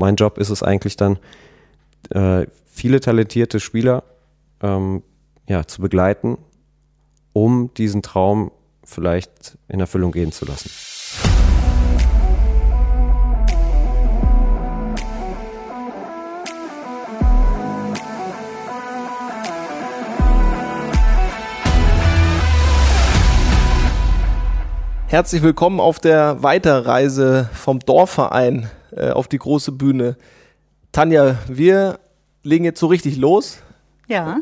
mein Job ist es eigentlich dann, äh, viele talentierte Spieler ähm, ja, zu begleiten, um diesen Traum vielleicht in Erfüllung gehen zu lassen. Herzlich willkommen auf der Weiterreise vom Dorfverein äh, auf die große Bühne. Tanja, wir legen jetzt so richtig los. Ja.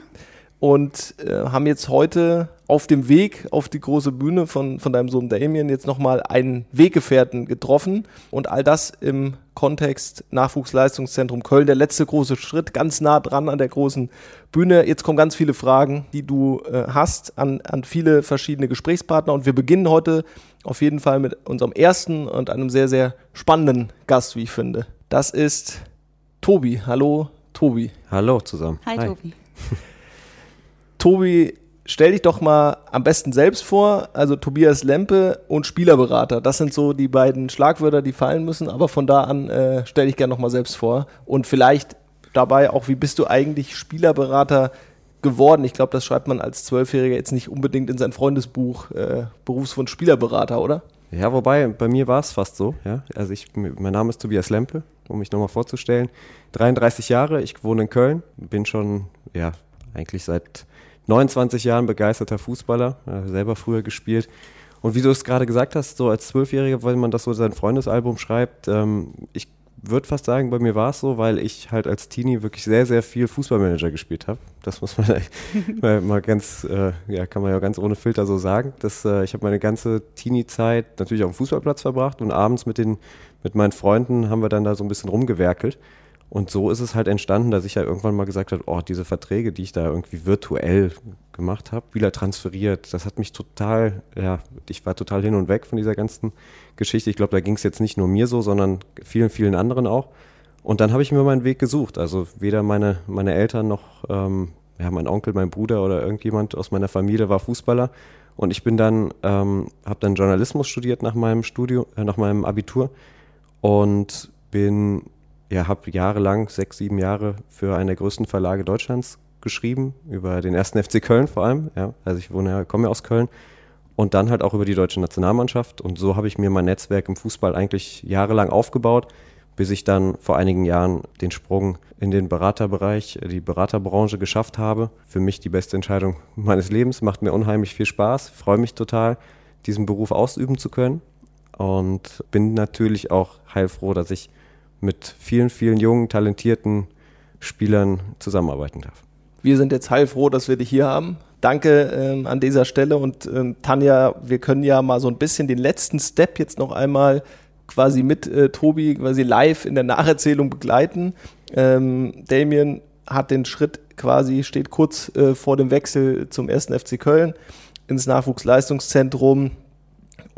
Und äh, haben jetzt heute auf dem Weg auf die große Bühne von, von deinem Sohn Damien jetzt nochmal einen Weggefährten getroffen. Und all das im Kontext Nachwuchsleistungszentrum Köln. Der letzte große Schritt, ganz nah dran an der großen Bühne. Jetzt kommen ganz viele Fragen, die du äh, hast an, an viele verschiedene Gesprächspartner. Und wir beginnen heute auf jeden Fall mit unserem ersten und einem sehr, sehr spannenden Gast, wie ich finde. Das ist Tobi. Hallo, Tobi. Hallo zusammen. Hi, Hi. Tobi. Tobi, stell dich doch mal am besten selbst vor. Also Tobias Lempe und Spielerberater. Das sind so die beiden Schlagwörter, die fallen müssen. Aber von da an äh, stell dich gerne noch mal selbst vor. Und vielleicht dabei auch, wie bist du eigentlich Spielerberater geworden? Ich glaube, das schreibt man als Zwölfjähriger jetzt nicht unbedingt in sein Freundesbuch äh, Berufswunsch Spielerberater, oder? Ja, wobei, bei mir war es fast so. Ja? Also ich, mein Name ist Tobias Lempe, um mich nochmal vorzustellen. 33 Jahre, ich wohne in Köln, bin schon, ja, eigentlich seit 29 Jahren begeisterter Fußballer, selber früher gespielt. Und wie du es gerade gesagt hast, so als Zwölfjähriger, wenn man das so in sein Freundesalbum schreibt, ähm, ich würde fast sagen, bei mir war es so, weil ich halt als Teenie wirklich sehr, sehr viel Fußballmanager gespielt habe. Das muss man mal ganz, äh, ja, kann man ja ganz ohne Filter so sagen. Das, äh, ich habe meine ganze Teenie-Zeit natürlich auf dem Fußballplatz verbracht und abends mit den, mit meinen Freunden haben wir dann da so ein bisschen rumgewerkelt. Und so ist es halt entstanden, dass ich ja irgendwann mal gesagt habe, oh, diese Verträge, die ich da irgendwie virtuell gemacht habe, Spieler transferiert, das hat mich total, ja, ich war total hin und weg von dieser ganzen Geschichte. Ich glaube, da ging es jetzt nicht nur mir so, sondern vielen, vielen anderen auch. Und dann habe ich mir meinen Weg gesucht. Also weder meine, meine Eltern noch ähm, ja, mein Onkel, mein Bruder oder irgendjemand aus meiner Familie war Fußballer. Und ich bin dann, ähm, habe dann Journalismus studiert nach meinem Studium, äh, nach meinem Abitur und bin ja, habe jahrelang, sechs, sieben Jahre für einen der größten Verlage Deutschlands geschrieben, über den ersten FC Köln vor allem. Ja. Also ich wohne, komme ja aus Köln. Und dann halt auch über die deutsche Nationalmannschaft. Und so habe ich mir mein Netzwerk im Fußball eigentlich jahrelang aufgebaut, bis ich dann vor einigen Jahren den Sprung in den Beraterbereich, die Beraterbranche geschafft habe. Für mich die beste Entscheidung meines Lebens. Macht mir unheimlich viel Spaß. Freue mich total, diesen Beruf ausüben zu können. Und bin natürlich auch heilfroh, dass ich mit vielen, vielen jungen, talentierten Spielern zusammenarbeiten darf. Wir sind jetzt heilfroh, dass wir dich hier haben. Danke ähm, an dieser Stelle und ähm, Tanja, wir können ja mal so ein bisschen den letzten Step jetzt noch einmal quasi mit äh, Tobi quasi live in der Nacherzählung begleiten. Ähm, Damien hat den Schritt quasi, steht kurz äh, vor dem Wechsel zum ersten FC Köln ins Nachwuchsleistungszentrum.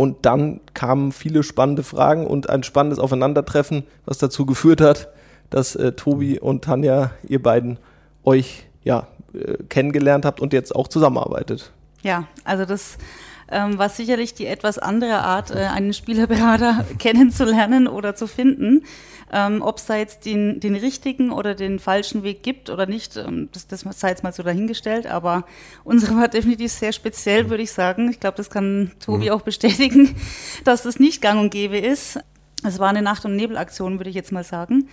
Und dann kamen viele spannende Fragen und ein spannendes Aufeinandertreffen, was dazu geführt hat, dass äh, Tobi und Tanja, ihr beiden, euch ja, äh, kennengelernt habt und jetzt auch zusammenarbeitet. Ja, also das ähm, war sicherlich die etwas andere Art, äh, einen Spielerberater kennenzulernen oder zu finden. Ähm, Ob es da jetzt den, den richtigen oder den falschen Weg gibt oder nicht, ähm, das, das sei jetzt mal so dahingestellt. Aber unsere war definitiv sehr speziell, würde ich sagen. Ich glaube, das kann Tobi mhm. auch bestätigen, dass das nicht gang und gäbe ist. Es war eine Nacht- und Nebelaktion, würde ich jetzt mal sagen.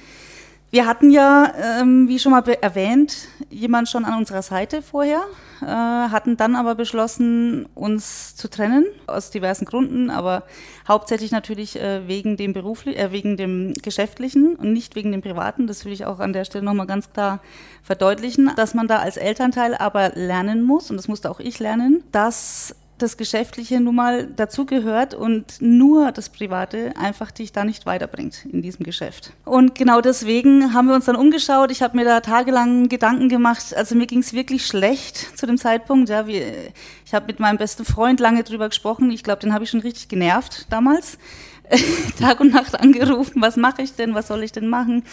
Wir hatten ja, ähm, wie schon mal erwähnt, jemand schon an unserer Seite vorher, äh, hatten dann aber beschlossen, uns zu trennen, aus diversen Gründen, aber hauptsächlich natürlich äh, wegen, dem Berufli äh, wegen dem Geschäftlichen und nicht wegen dem Privaten. Das will ich auch an der Stelle nochmal ganz klar verdeutlichen, dass man da als Elternteil aber lernen muss, und das musste auch ich lernen, dass das Geschäftliche nun mal dazugehört und nur das Private einfach dich da nicht weiterbringt in diesem Geschäft. Und genau deswegen haben wir uns dann umgeschaut. Ich habe mir da tagelang Gedanken gemacht. Also mir ging es wirklich schlecht zu dem Zeitpunkt. Ja, wie, ich habe mit meinem besten Freund lange drüber gesprochen. Ich glaube, den habe ich schon richtig genervt damals. Tag und Nacht angerufen, was mache ich denn, was soll ich denn machen,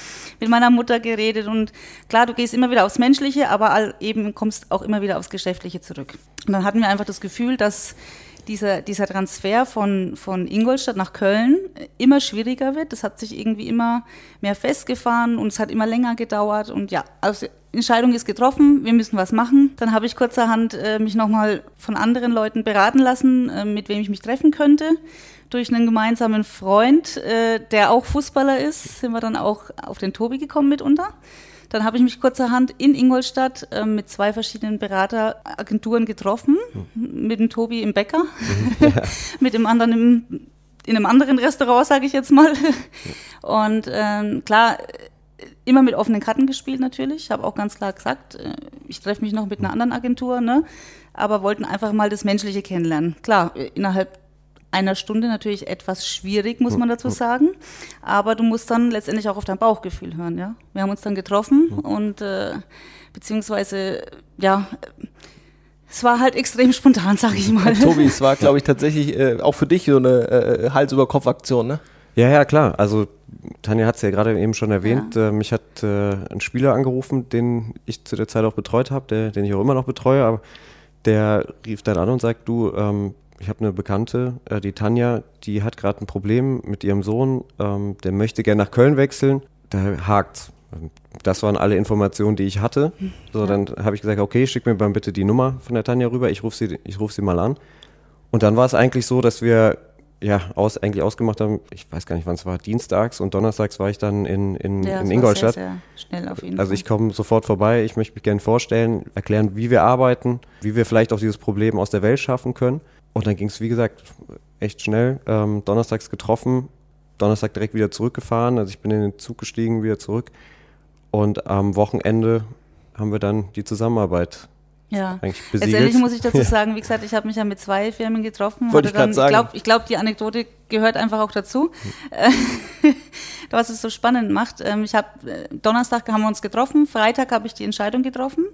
mit meiner Mutter geredet und klar, du gehst immer wieder aufs Menschliche, aber eben kommst auch immer wieder aufs Geschäftliche zurück. Und dann hatten wir einfach das Gefühl, dass dieser, dieser Transfer von, von Ingolstadt nach Köln immer schwieriger wird. Das hat sich irgendwie immer mehr festgefahren und es hat immer länger gedauert. Und ja, also Entscheidung ist getroffen, wir müssen was machen. Dann habe ich kurzerhand äh, mich nochmal von anderen Leuten beraten lassen, äh, mit wem ich mich treffen könnte. Durch einen gemeinsamen Freund, äh, der auch Fußballer ist, sind wir dann auch auf den Tobi gekommen mitunter. Dann habe ich mich kurzerhand in Ingolstadt äh, mit zwei verschiedenen Berateragenturen getroffen. Mhm. Mit dem Tobi im Bäcker, mhm. mit dem anderen im, in einem anderen Restaurant, sage ich jetzt mal. Und ähm, klar, immer mit offenen Karten gespielt natürlich. Ich habe auch ganz klar gesagt, äh, ich treffe mich noch mit einer anderen Agentur, ne? aber wollten einfach mal das Menschliche kennenlernen. Klar, innerhalb einer Stunde natürlich etwas schwierig, muss man dazu sagen. Aber du musst dann letztendlich auch auf dein Bauchgefühl hören. Ja? Wir haben uns dann getroffen und äh, beziehungsweise, ja, es war halt extrem spontan, sage ich mal. Tobi, es war, glaube ich, tatsächlich äh, auch für dich so eine äh, Hals-über-Kopf-Aktion, ne? Ja, ja, klar. Also Tanja hat es ja gerade eben schon erwähnt. Ja. Äh, mich hat äh, ein Spieler angerufen, den ich zu der Zeit auch betreut habe, den ich auch immer noch betreue, aber der rief dann an und sagt, du, ähm, ich habe eine Bekannte, äh, die Tanja, die hat gerade ein Problem mit ihrem Sohn, ähm, der möchte gerne nach Köln wechseln, da hakt. Das waren alle Informationen, die ich hatte. So, ja. dann habe ich gesagt, okay, schick mir mal bitte die Nummer von der Tanja rüber, ich rufe sie, ich ruf sie mal an. Und dann war es eigentlich so, dass wir ja, aus, eigentlich ausgemacht haben, ich weiß gar nicht, wann es war, dienstags und donnerstags war ich dann in, in, ja, in Ingolstadt. Sehr, sehr schnell auf jeden also ich komme sofort vorbei, ich möchte mich gerne vorstellen, erklären, wie wir arbeiten, wie wir vielleicht auch dieses Problem aus der Welt schaffen können. Und dann ging es, wie gesagt, echt schnell. Ähm, donnerstags getroffen, Donnerstag direkt wieder zurückgefahren. Also ich bin in den Zug gestiegen, wieder zurück. Und am Wochenende haben wir dann die Zusammenarbeit ja. Letztendlich muss ich dazu sagen, wie gesagt, ich habe mich ja mit zwei Firmen getroffen. Wollte ich gerade sagen. Ich glaube, glaub, die Anekdote gehört einfach auch dazu, hm. was es so spannend macht. Ähm, ich habe äh, Donnerstag haben wir uns getroffen, Freitag habe ich die Entscheidung getroffen.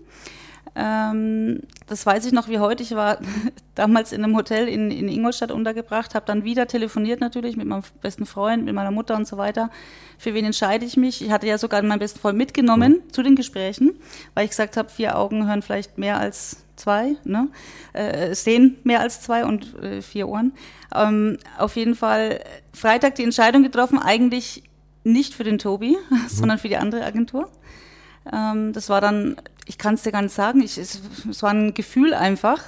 Ähm, das weiß ich noch wie heute. Ich war damals in einem Hotel in, in Ingolstadt untergebracht, habe dann wieder telefoniert natürlich mit meinem besten Freund, mit meiner Mutter und so weiter. Für wen entscheide ich mich? Ich hatte ja sogar meinen besten Freund mitgenommen mhm. zu den Gesprächen, weil ich gesagt habe, vier Augen hören vielleicht mehr als zwei, ne? äh, sehen mehr als zwei und äh, vier Ohren. Ähm, auf jeden Fall Freitag die Entscheidung getroffen, eigentlich nicht für den Tobi, mhm. sondern für die andere Agentur. Ähm, das war dann ich kann es dir gar nicht sagen, ich, es, es war ein Gefühl einfach.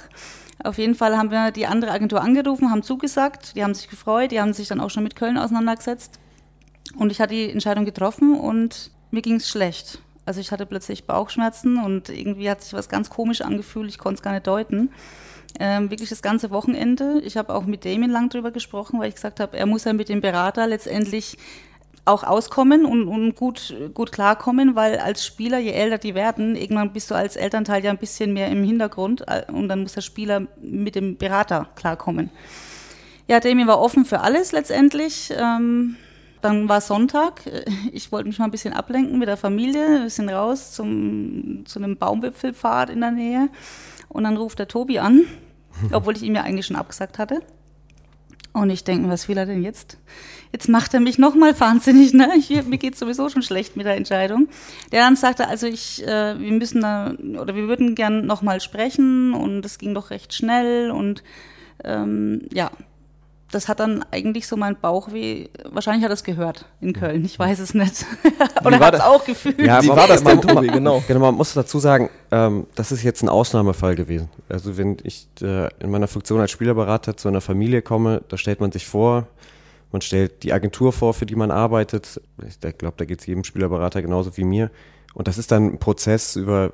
Auf jeden Fall haben wir die andere Agentur angerufen, haben zugesagt, die haben sich gefreut, die haben sich dann auch schon mit Köln auseinandergesetzt. Und ich hatte die Entscheidung getroffen und mir ging es schlecht. Also ich hatte plötzlich Bauchschmerzen und irgendwie hat sich was ganz komisch angefühlt, ich konnte es gar nicht deuten. Ähm, wirklich das ganze Wochenende. Ich habe auch mit Damien lang drüber gesprochen, weil ich gesagt habe, er muss ja mit dem Berater letztendlich auch auskommen und, und gut, gut klarkommen, weil als Spieler, je älter die werden, irgendwann bist du als Elternteil ja ein bisschen mehr im Hintergrund äh, und dann muss der Spieler mit dem Berater klarkommen. Ja, Damien war offen für alles letztendlich. Ähm, dann war Sonntag. Ich wollte mich mal ein bisschen ablenken mit der Familie. Wir sind raus zum, zu einem Baumwipfelpfad in der Nähe. Und dann ruft der Tobi an, obwohl ich ihm ja eigentlich schon abgesagt hatte. Und ich denke, was will er denn jetzt? Jetzt macht er mich nochmal wahnsinnig, ne? Ich, mir geht sowieso schon schlecht mit der Entscheidung. Der dann sagte, also ich, äh, wir müssen da, oder wir würden gern nochmal sprechen und es ging doch recht schnell und ähm, ja, das hat dann eigentlich so mein Bauchweh, wahrscheinlich hat er es gehört in Köln, ich weiß es nicht. Oder hat es auch gefühlt. Ja, Wie war das denn, Tobi? Genau. genau, man muss dazu sagen, ähm, das ist jetzt ein Ausnahmefall gewesen. Also wenn ich äh, in meiner Funktion als Spielerberater zu einer Familie komme, da stellt man sich vor, man stellt die Agentur vor, für die man arbeitet. Ich glaube, da geht es jedem Spielerberater genauso wie mir. Und das ist dann ein Prozess über,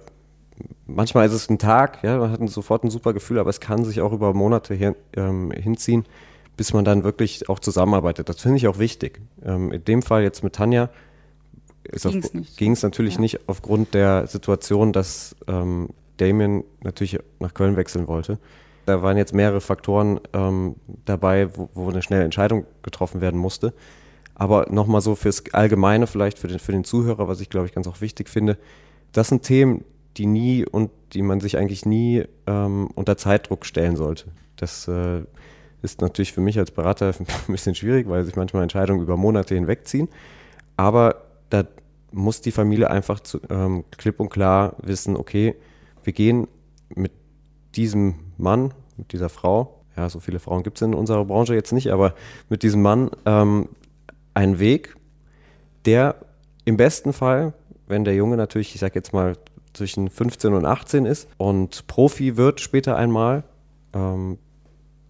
manchmal ist es ein Tag, ja, man hat sofort ein super Gefühl, aber es kann sich auch über Monate hin, ähm, hinziehen bis man dann wirklich auch zusammenarbeitet. Das finde ich auch wichtig. Ähm, in dem Fall jetzt mit Tanja ging es natürlich ja. nicht aufgrund der Situation, dass ähm, Damien natürlich nach Köln wechseln wollte. Da waren jetzt mehrere Faktoren ähm, dabei, wo, wo, eine schnelle Entscheidung getroffen werden musste. Aber nochmal so fürs Allgemeine, vielleicht für den, für den Zuhörer, was ich glaube ich ganz auch wichtig finde, das sind Themen, die nie und die man sich eigentlich nie ähm, unter Zeitdruck stellen sollte. Das äh, ist natürlich für mich als Berater ein bisschen schwierig, weil sich manchmal Entscheidungen über Monate hinwegziehen. Aber da muss die Familie einfach zu, ähm, klipp und klar wissen, okay, wir gehen mit diesem Mann, mit dieser Frau, ja, so viele Frauen gibt es in unserer Branche jetzt nicht, aber mit diesem Mann ähm, einen Weg, der im besten Fall, wenn der Junge natürlich, ich sag jetzt mal, zwischen 15 und 18 ist und Profi wird später einmal, ähm,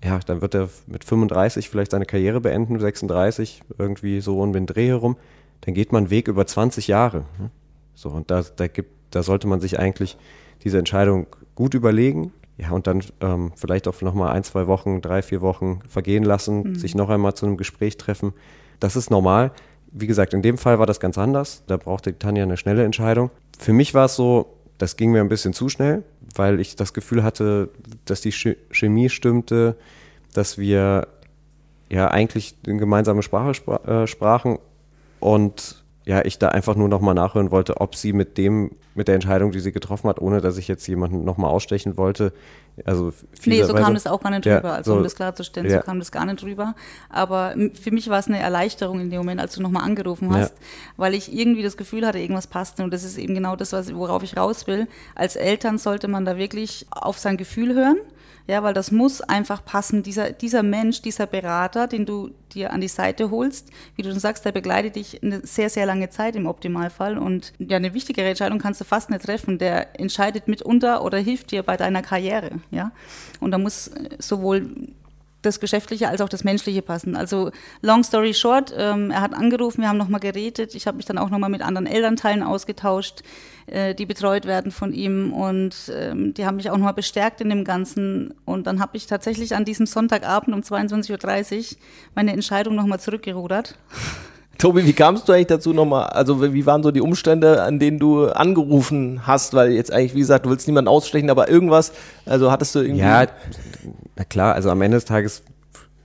ja, dann wird er mit 35 vielleicht seine Karriere beenden, 36, irgendwie so um den Dreh herum. Dann geht man Weg über 20 Jahre. Ne? So, und da, da, gibt, da sollte man sich eigentlich diese Entscheidung gut überlegen. Ja, und dann ähm, vielleicht auch nochmal ein, zwei Wochen, drei, vier Wochen vergehen lassen, mhm. sich noch einmal zu einem Gespräch treffen. Das ist normal. Wie gesagt, in dem Fall war das ganz anders. Da brauchte Tanja eine schnelle Entscheidung. Für mich war es so, das ging mir ein bisschen zu schnell, weil ich das Gefühl hatte, dass die Chemie stimmte, dass wir ja eigentlich eine gemeinsame Sprache spra äh, sprachen und ja, ich da einfach nur nochmal nachhören wollte, ob sie mit dem, mit der Entscheidung, die sie getroffen hat, ohne dass ich jetzt jemanden nochmal ausstechen wollte. Also nee, so kam das auch gar nicht ja, drüber, also so, um das klarzustellen, ja. so kam das gar nicht drüber. Aber für mich war es eine Erleichterung in dem Moment, als du nochmal angerufen hast, ja. weil ich irgendwie das Gefühl hatte, irgendwas passt. Und das ist eben genau das, was, worauf ich raus will. Als Eltern sollte man da wirklich auf sein Gefühl hören ja, weil das muss einfach passen. Dieser, dieser Mensch, dieser Berater, den du dir an die Seite holst, wie du schon sagst, der begleitet dich eine sehr, sehr lange Zeit im Optimalfall. Und ja, eine wichtigere Entscheidung kannst du fast nicht treffen. Der entscheidet mitunter oder hilft dir bei deiner Karriere. Ja, und da muss sowohl das Geschäftliche als auch das Menschliche passen. Also long story short, ähm, er hat angerufen, wir haben nochmal geredet. Ich habe mich dann auch nochmal mit anderen Elternteilen ausgetauscht, äh, die betreut werden von ihm und ähm, die haben mich auch nochmal bestärkt in dem Ganzen. Und dann habe ich tatsächlich an diesem Sonntagabend um 22.30 Uhr meine Entscheidung nochmal zurückgerudert. Tobi, wie kamst du eigentlich dazu nochmal? Also, wie waren so die Umstände, an denen du angerufen hast? Weil jetzt eigentlich, wie gesagt, du willst niemanden ausstechen, aber irgendwas, also hattest du irgendwie. Ja, na klar, also am Ende des Tages,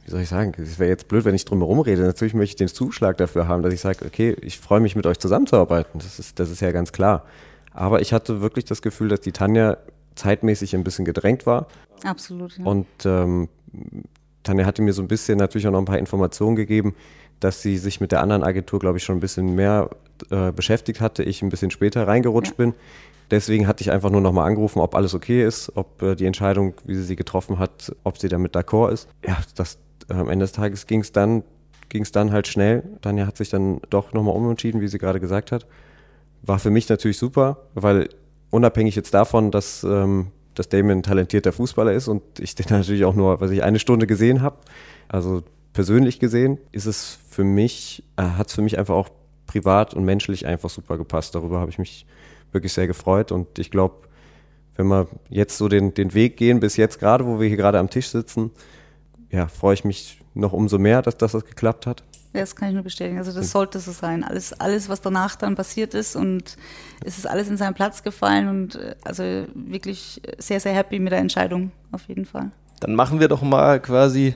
wie soll ich sagen, es wäre jetzt blöd, wenn ich drum herum rede. Natürlich möchte ich den Zuschlag dafür haben, dass ich sage, okay, ich freue mich mit euch zusammenzuarbeiten. Das ist, das ist ja ganz klar. Aber ich hatte wirklich das Gefühl, dass die Tanja zeitmäßig ein bisschen gedrängt war. Absolut. Ja. Und ähm, Tanja hatte mir so ein bisschen natürlich auch noch ein paar Informationen gegeben, dass sie sich mit der anderen Agentur, glaube ich, schon ein bisschen mehr äh, beschäftigt hatte. Ich ein bisschen später reingerutscht ja. bin. Deswegen hatte ich einfach nur nochmal angerufen, ob alles okay ist, ob äh, die Entscheidung, wie sie sie getroffen hat, ob sie damit d'accord ist. Ja, das, äh, am Ende des Tages ging es dann, ging's dann halt schnell. Tanja hat sich dann doch nochmal umentschieden, wie sie gerade gesagt hat. War für mich natürlich super, weil unabhängig jetzt davon, dass, ähm, dass Damien ein talentierter Fußballer ist und ich den natürlich auch nur, was ich eine Stunde gesehen habe, also persönlich gesehen, ist es für mich, äh, hat es für mich einfach auch privat und menschlich einfach super gepasst. Darüber habe ich mich wirklich sehr gefreut und ich glaube, wenn wir jetzt so den, den Weg gehen bis jetzt gerade, wo wir hier gerade am Tisch sitzen, ja, freue ich mich noch umso mehr, dass, dass das geklappt hat. Ja, das kann ich nur bestätigen. Also das sollte so sein. Alles, alles, was danach dann passiert ist und es ist alles in seinen Platz gefallen und äh, also wirklich sehr, sehr happy mit der Entscheidung auf jeden Fall. Dann machen wir doch mal quasi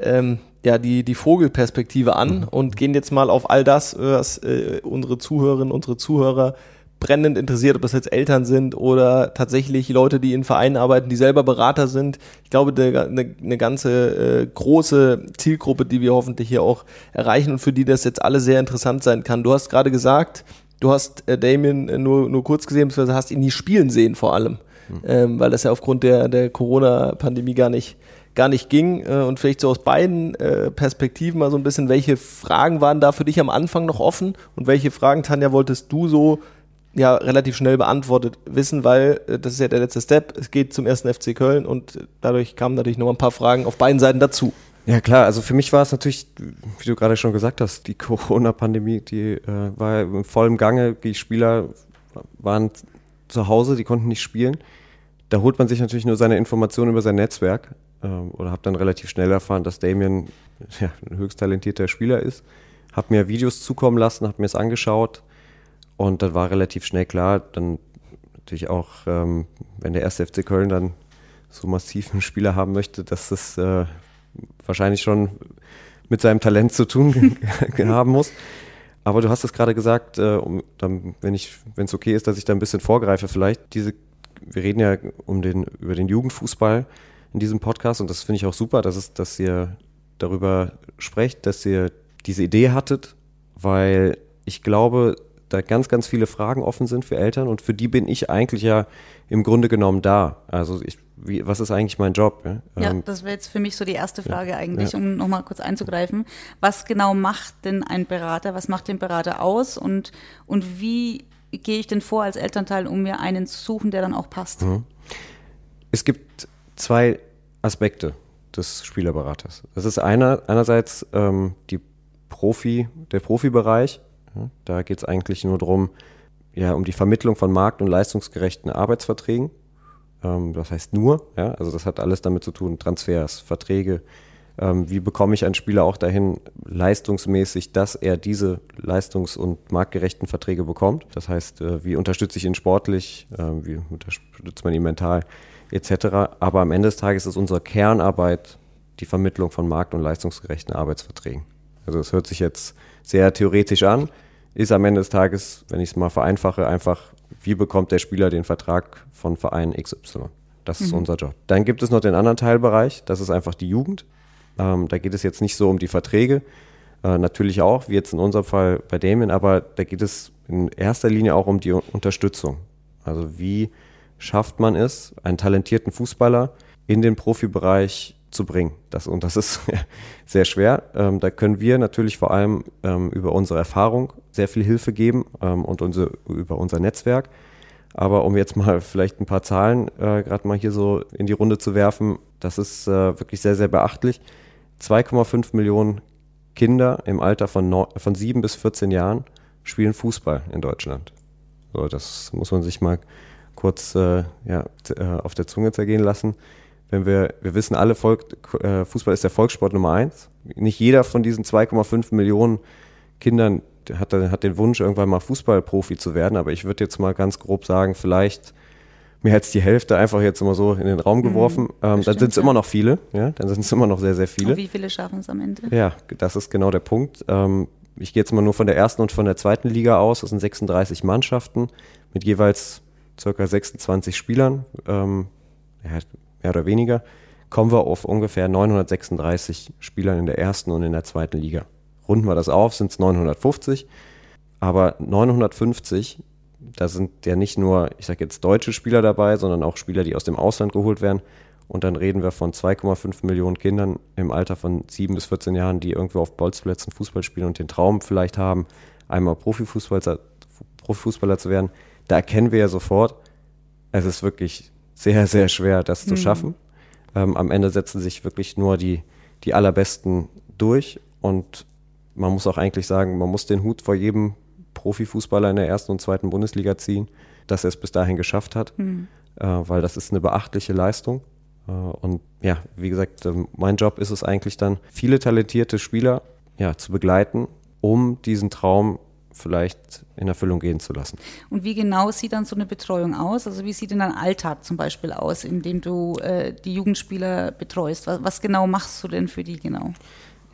ähm, ja, die, die Vogelperspektive an mhm. und gehen jetzt mal auf all das, was äh, unsere Zuhörerinnen, unsere Zuhörer brennend interessiert, ob das jetzt Eltern sind oder tatsächlich Leute, die in Vereinen arbeiten, die selber Berater sind. Ich glaube, eine, eine ganze äh, große Zielgruppe, die wir hoffentlich hier auch erreichen und für die das jetzt alle sehr interessant sein kann. Du hast gerade gesagt, du hast äh, Damien äh, nur, nur kurz gesehen, beziehungsweise hast ihn nie spielen sehen vor allem, mhm. ähm, weil das ja aufgrund der, der Corona-Pandemie gar nicht gar nicht ging äh, und vielleicht so aus beiden äh, Perspektiven mal so ein bisschen, welche Fragen waren da für dich am Anfang noch offen und welche Fragen, Tanja, wolltest du so ja relativ schnell beantwortet wissen, weil äh, das ist ja der letzte Step. Es geht zum ersten FC Köln und dadurch kamen natürlich noch ein paar Fragen auf beiden Seiten dazu. Ja klar, also für mich war es natürlich, wie du gerade schon gesagt hast, die Corona-Pandemie, die äh, war im vollen Gange. Die Spieler waren zu Hause, die konnten nicht spielen. Da holt man sich natürlich nur seine Informationen über sein Netzwerk äh, oder habe dann relativ schnell erfahren, dass Damien ja, ein höchst talentierter Spieler ist. Habe mir Videos zukommen lassen, habe mir es angeschaut, und dann war relativ schnell klar, dann natürlich auch, ähm, wenn der erste FC Köln dann so massiv einen Spieler haben möchte, dass das äh, wahrscheinlich schon mit seinem Talent zu tun haben muss. Aber du hast es gerade gesagt, äh, um, dann, wenn ich, wenn es okay ist, dass ich da ein bisschen vorgreife, vielleicht diese, wir reden ja um den, über den Jugendfußball in diesem Podcast und das finde ich auch super, dass es, dass ihr darüber sprecht, dass ihr diese Idee hattet, weil ich glaube, da ganz, ganz viele Fragen offen sind für Eltern und für die bin ich eigentlich ja im Grunde genommen da. Also ich, wie, was ist eigentlich mein Job? Ja, ja ähm, das wäre jetzt für mich so die erste Frage ja, eigentlich, ja. um nochmal kurz einzugreifen. Was genau macht denn ein Berater? Was macht den Berater aus und, und wie gehe ich denn vor als Elternteil, um mir einen zu suchen, der dann auch passt? Mhm. Es gibt zwei Aspekte des Spielerberaters. Das ist einer, einerseits ähm, die Profi, der Profibereich. Da geht es eigentlich nur darum, ja, um die Vermittlung von markt- und leistungsgerechten Arbeitsverträgen. Ähm, das heißt nur, ja, also das hat alles damit zu tun, Transfers, Verträge. Ähm, wie bekomme ich einen Spieler auch dahin, leistungsmäßig, dass er diese leistungs- und marktgerechten Verträge bekommt? Das heißt, äh, wie unterstütze ich ihn sportlich, äh, wie unterstützt man ihn mental? Etc. Aber am Ende des Tages ist unsere Kernarbeit die Vermittlung von markt- und leistungsgerechten Arbeitsverträgen. Also es hört sich jetzt sehr theoretisch an, ist am Ende des Tages, wenn ich es mal vereinfache, einfach, wie bekommt der Spieler den Vertrag von Verein XY? Das ist mhm. unser Job. Dann gibt es noch den anderen Teilbereich, das ist einfach die Jugend. Ähm, da geht es jetzt nicht so um die Verträge, äh, natürlich auch, wie jetzt in unserem Fall bei Damien, aber da geht es in erster Linie auch um die Unterstützung. Also wie schafft man es, einen talentierten Fußballer in den Profibereich zu bringen. Das, und das ist sehr schwer. Ähm, da können wir natürlich vor allem ähm, über unsere Erfahrung sehr viel Hilfe geben ähm, und unsere, über unser Netzwerk. Aber um jetzt mal vielleicht ein paar Zahlen äh, gerade mal hier so in die Runde zu werfen, das ist äh, wirklich sehr, sehr beachtlich. 2,5 Millionen Kinder im Alter von, no von 7 bis 14 Jahren spielen Fußball in Deutschland. So, das muss man sich mal kurz äh, ja, äh, auf der Zunge zergehen lassen. Wenn wir, wir wissen alle, Volk, äh, Fußball ist der Volkssport Nummer eins. Nicht jeder von diesen 2,5 Millionen Kindern hat, hat den Wunsch, irgendwann mal Fußballprofi zu werden, aber ich würde jetzt mal ganz grob sagen, vielleicht mehr als die Hälfte einfach jetzt immer so in den Raum mhm, geworfen. Mhm, ähm, dann sind es ja. immer noch viele, ja, dann sind es immer noch sehr, sehr viele. Und wie viele schaffen es am Ende? Ja, das ist genau der Punkt. Ähm, ich gehe jetzt mal nur von der ersten und von der zweiten Liga aus. Das sind 36 Mannschaften mit jeweils circa 26 Spielern, ähm, mehr oder weniger, kommen wir auf ungefähr 936 Spielern in der ersten und in der zweiten Liga. Runden wir das auf, sind es 950. Aber 950, da sind ja nicht nur, ich sage jetzt deutsche Spieler dabei, sondern auch Spieler, die aus dem Ausland geholt werden. Und dann reden wir von 2,5 Millionen Kindern im Alter von 7 bis 14 Jahren, die irgendwo auf Bolzplätzen Fußball spielen und den Traum vielleicht haben, einmal Profifußballer, Profifußballer zu werden da erkennen wir ja sofort, es ist wirklich sehr, sehr schwer, das mhm. zu schaffen. Ähm, am Ende setzen sich wirklich nur die, die allerbesten durch und man muss auch eigentlich sagen, man muss den Hut vor jedem Profifußballer in der ersten und zweiten Bundesliga ziehen, dass er es bis dahin geschafft hat, mhm. äh, weil das ist eine beachtliche Leistung. Äh, und ja, wie gesagt, äh, mein Job ist es eigentlich dann, viele talentierte Spieler ja, zu begleiten, um diesen Traum vielleicht in Erfüllung gehen zu lassen. Und wie genau sieht dann so eine Betreuung aus? Also wie sieht denn dein Alltag zum Beispiel aus, in dem du äh, die Jugendspieler betreust? Was, was, genau machst du denn für die genau?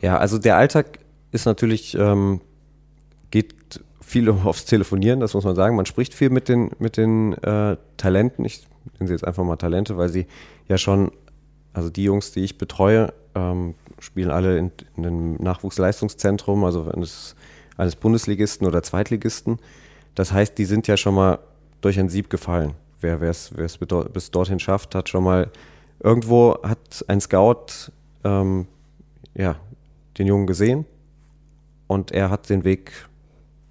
Ja, also der Alltag ist natürlich, ähm, geht viel aufs Telefonieren, das muss man sagen. Man spricht viel mit den, mit den äh, Talenten. Ich nenne sie jetzt einfach mal Talente, weil sie ja schon, also die Jungs, die ich betreue, ähm, spielen alle in, in einem Nachwuchsleistungszentrum. Also wenn es eines Bundesligisten oder Zweitligisten. Das heißt, die sind ja schon mal durch ein Sieb gefallen. Wer es bis dorthin schafft, hat schon mal irgendwo hat ein Scout ähm, ja, den Jungen gesehen und er hat den Weg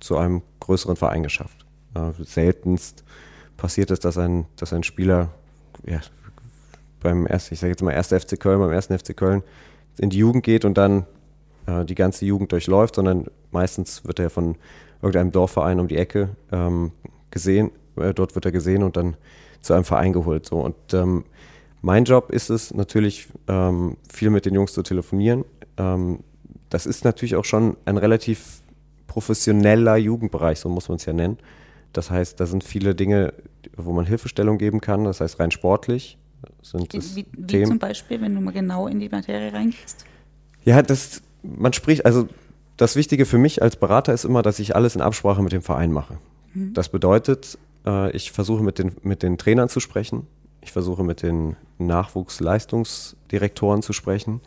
zu einem größeren Verein geschafft. Äh, seltenst passiert es, dass ein, dass ein Spieler ja, beim ersten, ich sage jetzt mal 1. FC Köln, beim ersten FC Köln in die Jugend geht und dann äh, die ganze Jugend durchläuft, sondern meistens wird er von irgendeinem Dorfverein um die Ecke ähm, gesehen, äh, dort wird er gesehen und dann zu einem Verein geholt. So. Und ähm, mein Job ist es natürlich, ähm, viel mit den Jungs zu telefonieren. Ähm, das ist natürlich auch schon ein relativ professioneller Jugendbereich, so muss man es ja nennen. Das heißt, da sind viele Dinge, wo man Hilfestellung geben kann, das heißt rein sportlich. Sind wie, wie zum Beispiel, wenn du mal genau in die Materie reingehst? Ja, das man spricht, also das Wichtige für mich als Berater ist immer, dass ich alles in Absprache mit dem Verein mache. Mhm. Das bedeutet, äh, ich versuche mit den, mit den Trainern zu sprechen, ich versuche mit den Nachwuchsleistungsdirektoren zu sprechen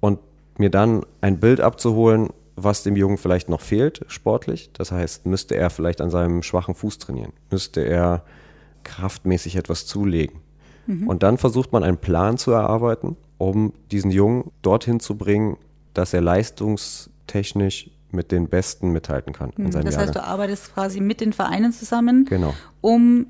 und mir dann ein Bild abzuholen, was dem Jungen vielleicht noch fehlt, sportlich. Das heißt, müsste er vielleicht an seinem schwachen Fuß trainieren? Müsste er kraftmäßig etwas zulegen? Mhm. Und dann versucht man einen Plan zu erarbeiten, um diesen Jungen dorthin zu bringen, dass er leistungstechnisch mit den Besten mithalten kann. Mhm. das heißt, Jahrgang. du arbeitest quasi mit den Vereinen zusammen, genau. um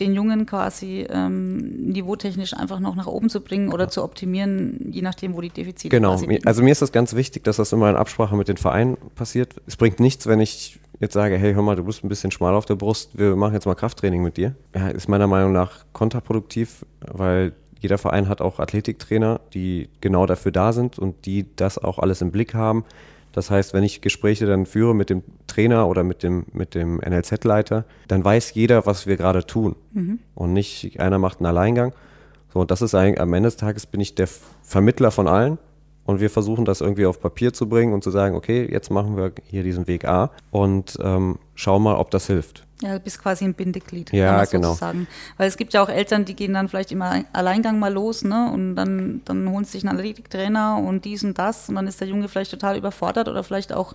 den Jungen quasi ähm, niveautechnisch einfach noch nach oben zu bringen oder zu optimieren, je nachdem, wo die Defizite Genau, also mir ist das ganz wichtig, dass das immer in Absprache mit den Vereinen passiert. Es bringt nichts, wenn ich jetzt sage, hey, hör mal, du bist ein bisschen schmal auf der Brust, wir machen jetzt mal Krafttraining mit dir. Ja, ist meiner Meinung nach kontraproduktiv, weil jeder Verein hat auch Athletiktrainer, die genau dafür da sind und die das auch alles im Blick haben. Das heißt, wenn ich Gespräche dann führe mit dem Trainer oder mit dem, mit dem NLZ-Leiter, dann weiß jeder, was wir gerade tun. Mhm. Und nicht einer macht einen Alleingang. So, und das ist eigentlich, am Ende des Tages bin ich der Vermittler von allen. Und wir versuchen das irgendwie auf Papier zu bringen und zu sagen, okay, jetzt machen wir hier diesen Weg A und ähm, schau mal, ob das hilft. Ja, du bist quasi ein Bindeglied. Ja, genau. Sozusagen. Weil es gibt ja auch Eltern, die gehen dann vielleicht immer Alleingang mal los, ne? Und dann, dann holen sie sich einen Athletiktrainer und dies und das und dann ist der Junge vielleicht total überfordert oder vielleicht auch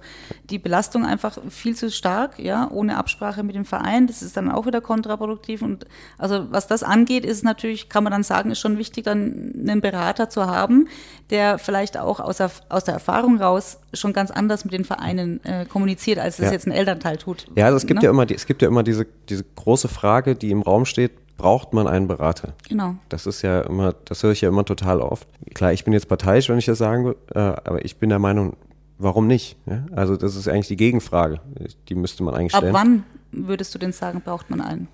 die Belastung einfach viel zu stark, ja, ohne Absprache mit dem Verein. Das ist dann auch wieder kontraproduktiv. Und also was das angeht, ist natürlich, kann man dann sagen, ist schon wichtig, dann einen Berater zu haben, der vielleicht auch aus der, aus der Erfahrung raus schon ganz anders mit den Vereinen äh, kommuniziert, als es ja. jetzt ein Elternteil tut. Ja, also es gibt ne? ja immer die, es gibt ja immer diese, diese große Frage, die im Raum steht, braucht man einen Berater? Genau. Das ist ja immer, das höre ich ja immer total oft. Klar, ich bin jetzt parteiisch, wenn ich das sagen würde, äh, aber ich bin der Meinung, warum nicht? Ja? Also das ist eigentlich die Gegenfrage. Die müsste man eigentlich stellen. Ab wann würdest du denn sagen, braucht man einen?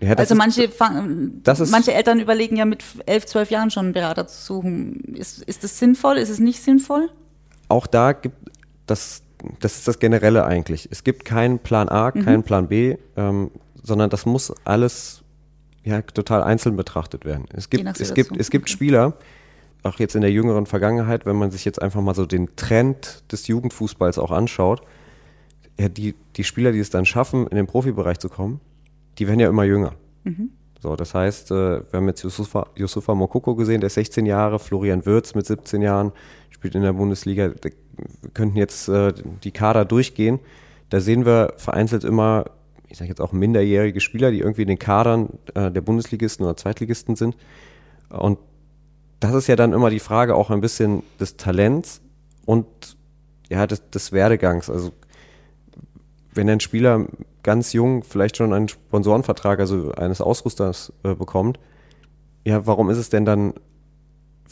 Ja, also manche, fang, manche Eltern überlegen ja mit elf, zwölf Jahren schon einen Berater zu suchen. Ist, ist das sinnvoll? Ist es nicht sinnvoll? Auch da gibt das das ist das Generelle eigentlich. Es gibt keinen Plan A, mhm. keinen Plan B, ähm, sondern das muss alles ja, total einzeln betrachtet werden. Es gibt, es gibt, es gibt okay. Spieler, auch jetzt in der jüngeren Vergangenheit, wenn man sich jetzt einfach mal so den Trend des Jugendfußballs auch anschaut, ja, die, die Spieler, die es dann schaffen, in den Profibereich zu kommen, die werden ja immer jünger. Mhm. So, das heißt, äh, wir haben jetzt Yusufa, Yusufa Mokoko gesehen, der ist 16 Jahre, Florian Würz mit 17 Jahren, spielt in der Bundesliga. Wir könnten jetzt äh, die Kader durchgehen. Da sehen wir vereinzelt immer, ich sage jetzt auch minderjährige Spieler, die irgendwie in den Kadern äh, der Bundesligisten oder Zweitligisten sind. Und das ist ja dann immer die Frage auch ein bisschen des Talents und ja, des, des Werdegangs. Also wenn ein Spieler ganz jung vielleicht schon einen Sponsorenvertrag, also eines Ausrüsters äh, bekommt, ja, warum ist es denn dann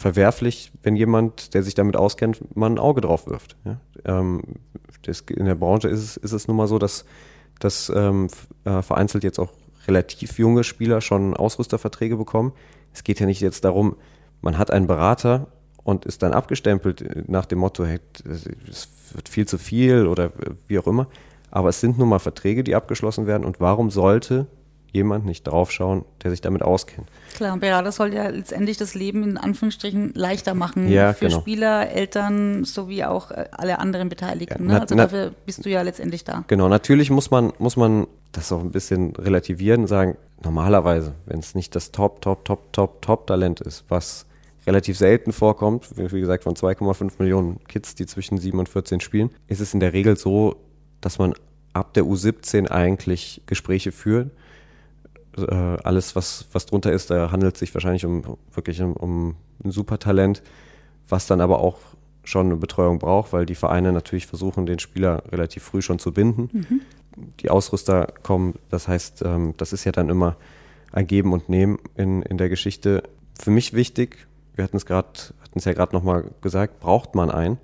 verwerflich, wenn jemand, der sich damit auskennt, mal ein Auge drauf wirft. Ja? Ähm, das, in der Branche ist es, ist es nun mal so, dass, dass ähm, äh, vereinzelt jetzt auch relativ junge Spieler schon Ausrüsterverträge bekommen. Es geht ja nicht jetzt darum, man hat einen Berater und ist dann abgestempelt nach dem Motto, hey, es wird viel zu viel oder wie auch immer. Aber es sind nun mal Verträge, die abgeschlossen werden und warum sollte jemand nicht draufschauen, der sich damit auskennt. Klar, und Berater soll ja letztendlich das Leben in Anführungsstrichen leichter machen ja, für genau. Spieler, Eltern sowie auch äh, alle anderen Beteiligten. Ja, ne? Also dafür bist du ja letztendlich da. Genau, natürlich muss man, muss man das auch ein bisschen relativieren und sagen, normalerweise, wenn es nicht das Top, Top, Top, Top, Top-Talent ist, was relativ selten vorkommt, wie gesagt von 2,5 Millionen Kids, die zwischen 7 und 14 spielen, ist es in der Regel so, dass man ab der U17 eigentlich Gespräche führt äh, alles, was, was drunter ist, da handelt es sich wahrscheinlich um wirklich um, um ein Supertalent, was dann aber auch schon eine Betreuung braucht, weil die Vereine natürlich versuchen, den Spieler relativ früh schon zu binden. Mhm. Die Ausrüster kommen, das heißt, ähm, das ist ja dann immer ein Geben und Nehmen in, in der Geschichte. Für mich wichtig, wir hatten es gerade, hatten es ja gerade nochmal gesagt, braucht man einen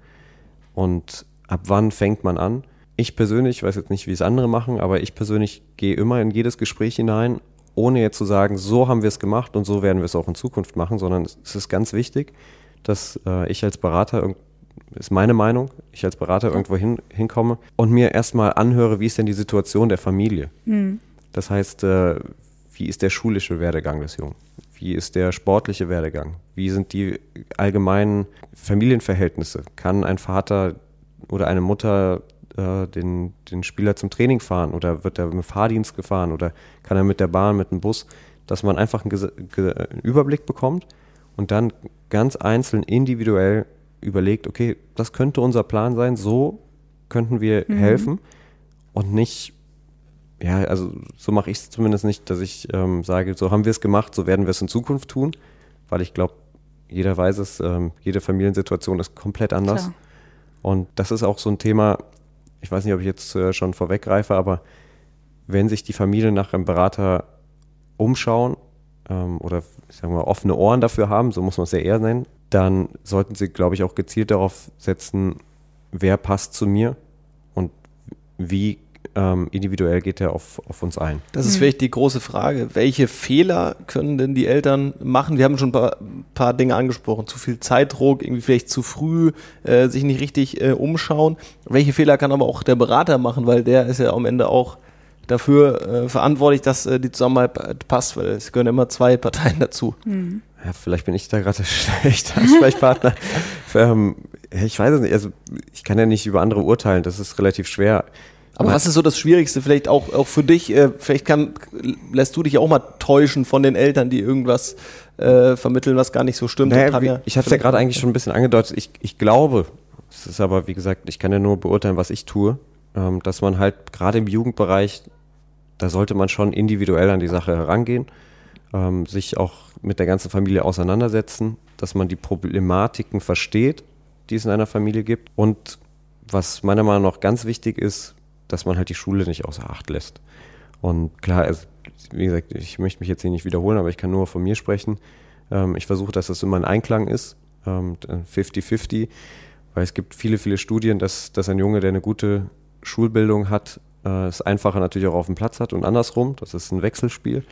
und ab wann fängt man an? Ich persönlich, weiß jetzt nicht, wie es andere machen, aber ich persönlich gehe immer in jedes Gespräch hinein ohne jetzt zu sagen, so haben wir es gemacht und so werden wir es auch in Zukunft machen, sondern es ist ganz wichtig, dass äh, ich als Berater, ist meine Meinung, ich als Berater irgendwo hin, hinkomme und mir erstmal anhöre, wie ist denn die Situation der Familie. Mhm. Das heißt, äh, wie ist der schulische Werdegang des Jungen? Wie ist der sportliche Werdegang? Wie sind die allgemeinen Familienverhältnisse? Kann ein Vater oder eine Mutter äh, den, den Spieler zum Training fahren oder wird er mit dem Fahrdienst gefahren oder kann er mit der Bahn, mit dem Bus, dass man einfach einen, einen Überblick bekommt und dann ganz einzeln individuell überlegt, okay, das könnte unser Plan sein, so könnten wir mhm. helfen und nicht, ja, also so mache ich es zumindest nicht, dass ich ähm, sage, so haben wir es gemacht, so werden wir es in Zukunft tun, weil ich glaube, jeder weiß es, ähm, jede Familiensituation ist komplett anders. Klar. Und das ist auch so ein Thema, ich weiß nicht, ob ich jetzt äh, schon vorweggreife, aber wenn sich die Familien nach einem Berater umschauen ähm, oder sagen wir offene Ohren dafür haben, so muss man es ja eher nennen, dann sollten sie, glaube ich, auch gezielt darauf setzen, wer passt zu mir und wie ähm, individuell geht er auf, auf uns ein. Das ist mhm. vielleicht die große Frage. Welche Fehler können denn die Eltern machen? Wir haben schon ein paar, paar Dinge angesprochen. Zu viel Zeitdruck, irgendwie vielleicht zu früh, äh, sich nicht richtig äh, umschauen. Welche Fehler kann aber auch der Berater machen, weil der ist ja am Ende auch dafür äh, verantwortlich, dass äh, die Zusammenarbeit passt, weil es gehören immer zwei Parteien dazu. Mhm. Ja, vielleicht bin ich da gerade schlechter Ansprechpartner. ähm, ich weiß es nicht. Also ich kann ja nicht über andere urteilen. Das ist relativ schwer. Aber was ist so das Schwierigste vielleicht auch, auch für dich? Äh, vielleicht kann, lässt du dich auch mal täuschen von den Eltern, die irgendwas äh, vermitteln, was gar nicht so stimmt. Naja, ich habe es ja gerade eigentlich schon ein bisschen angedeutet. Ich, ich glaube, es ist aber, wie gesagt, ich kann ja nur beurteilen, was ich tue, ähm, dass man halt gerade im Jugendbereich, da sollte man schon individuell an die Sache herangehen, ähm, sich auch mit der ganzen Familie auseinandersetzen, dass man die Problematiken versteht, die es in einer Familie gibt und was meiner Meinung nach ganz wichtig ist, dass man halt die Schule nicht außer Acht lässt. Und klar, also, wie gesagt, ich möchte mich jetzt hier nicht wiederholen, aber ich kann nur von mir sprechen. Ähm, ich versuche, dass das immer ein Einklang ist, 50-50, ähm, weil es gibt viele, viele Studien, dass, dass ein Junge, der eine gute Schulbildung hat, äh, es einfacher natürlich auch auf dem Platz hat und andersrum. Das ist ein Wechselspiel.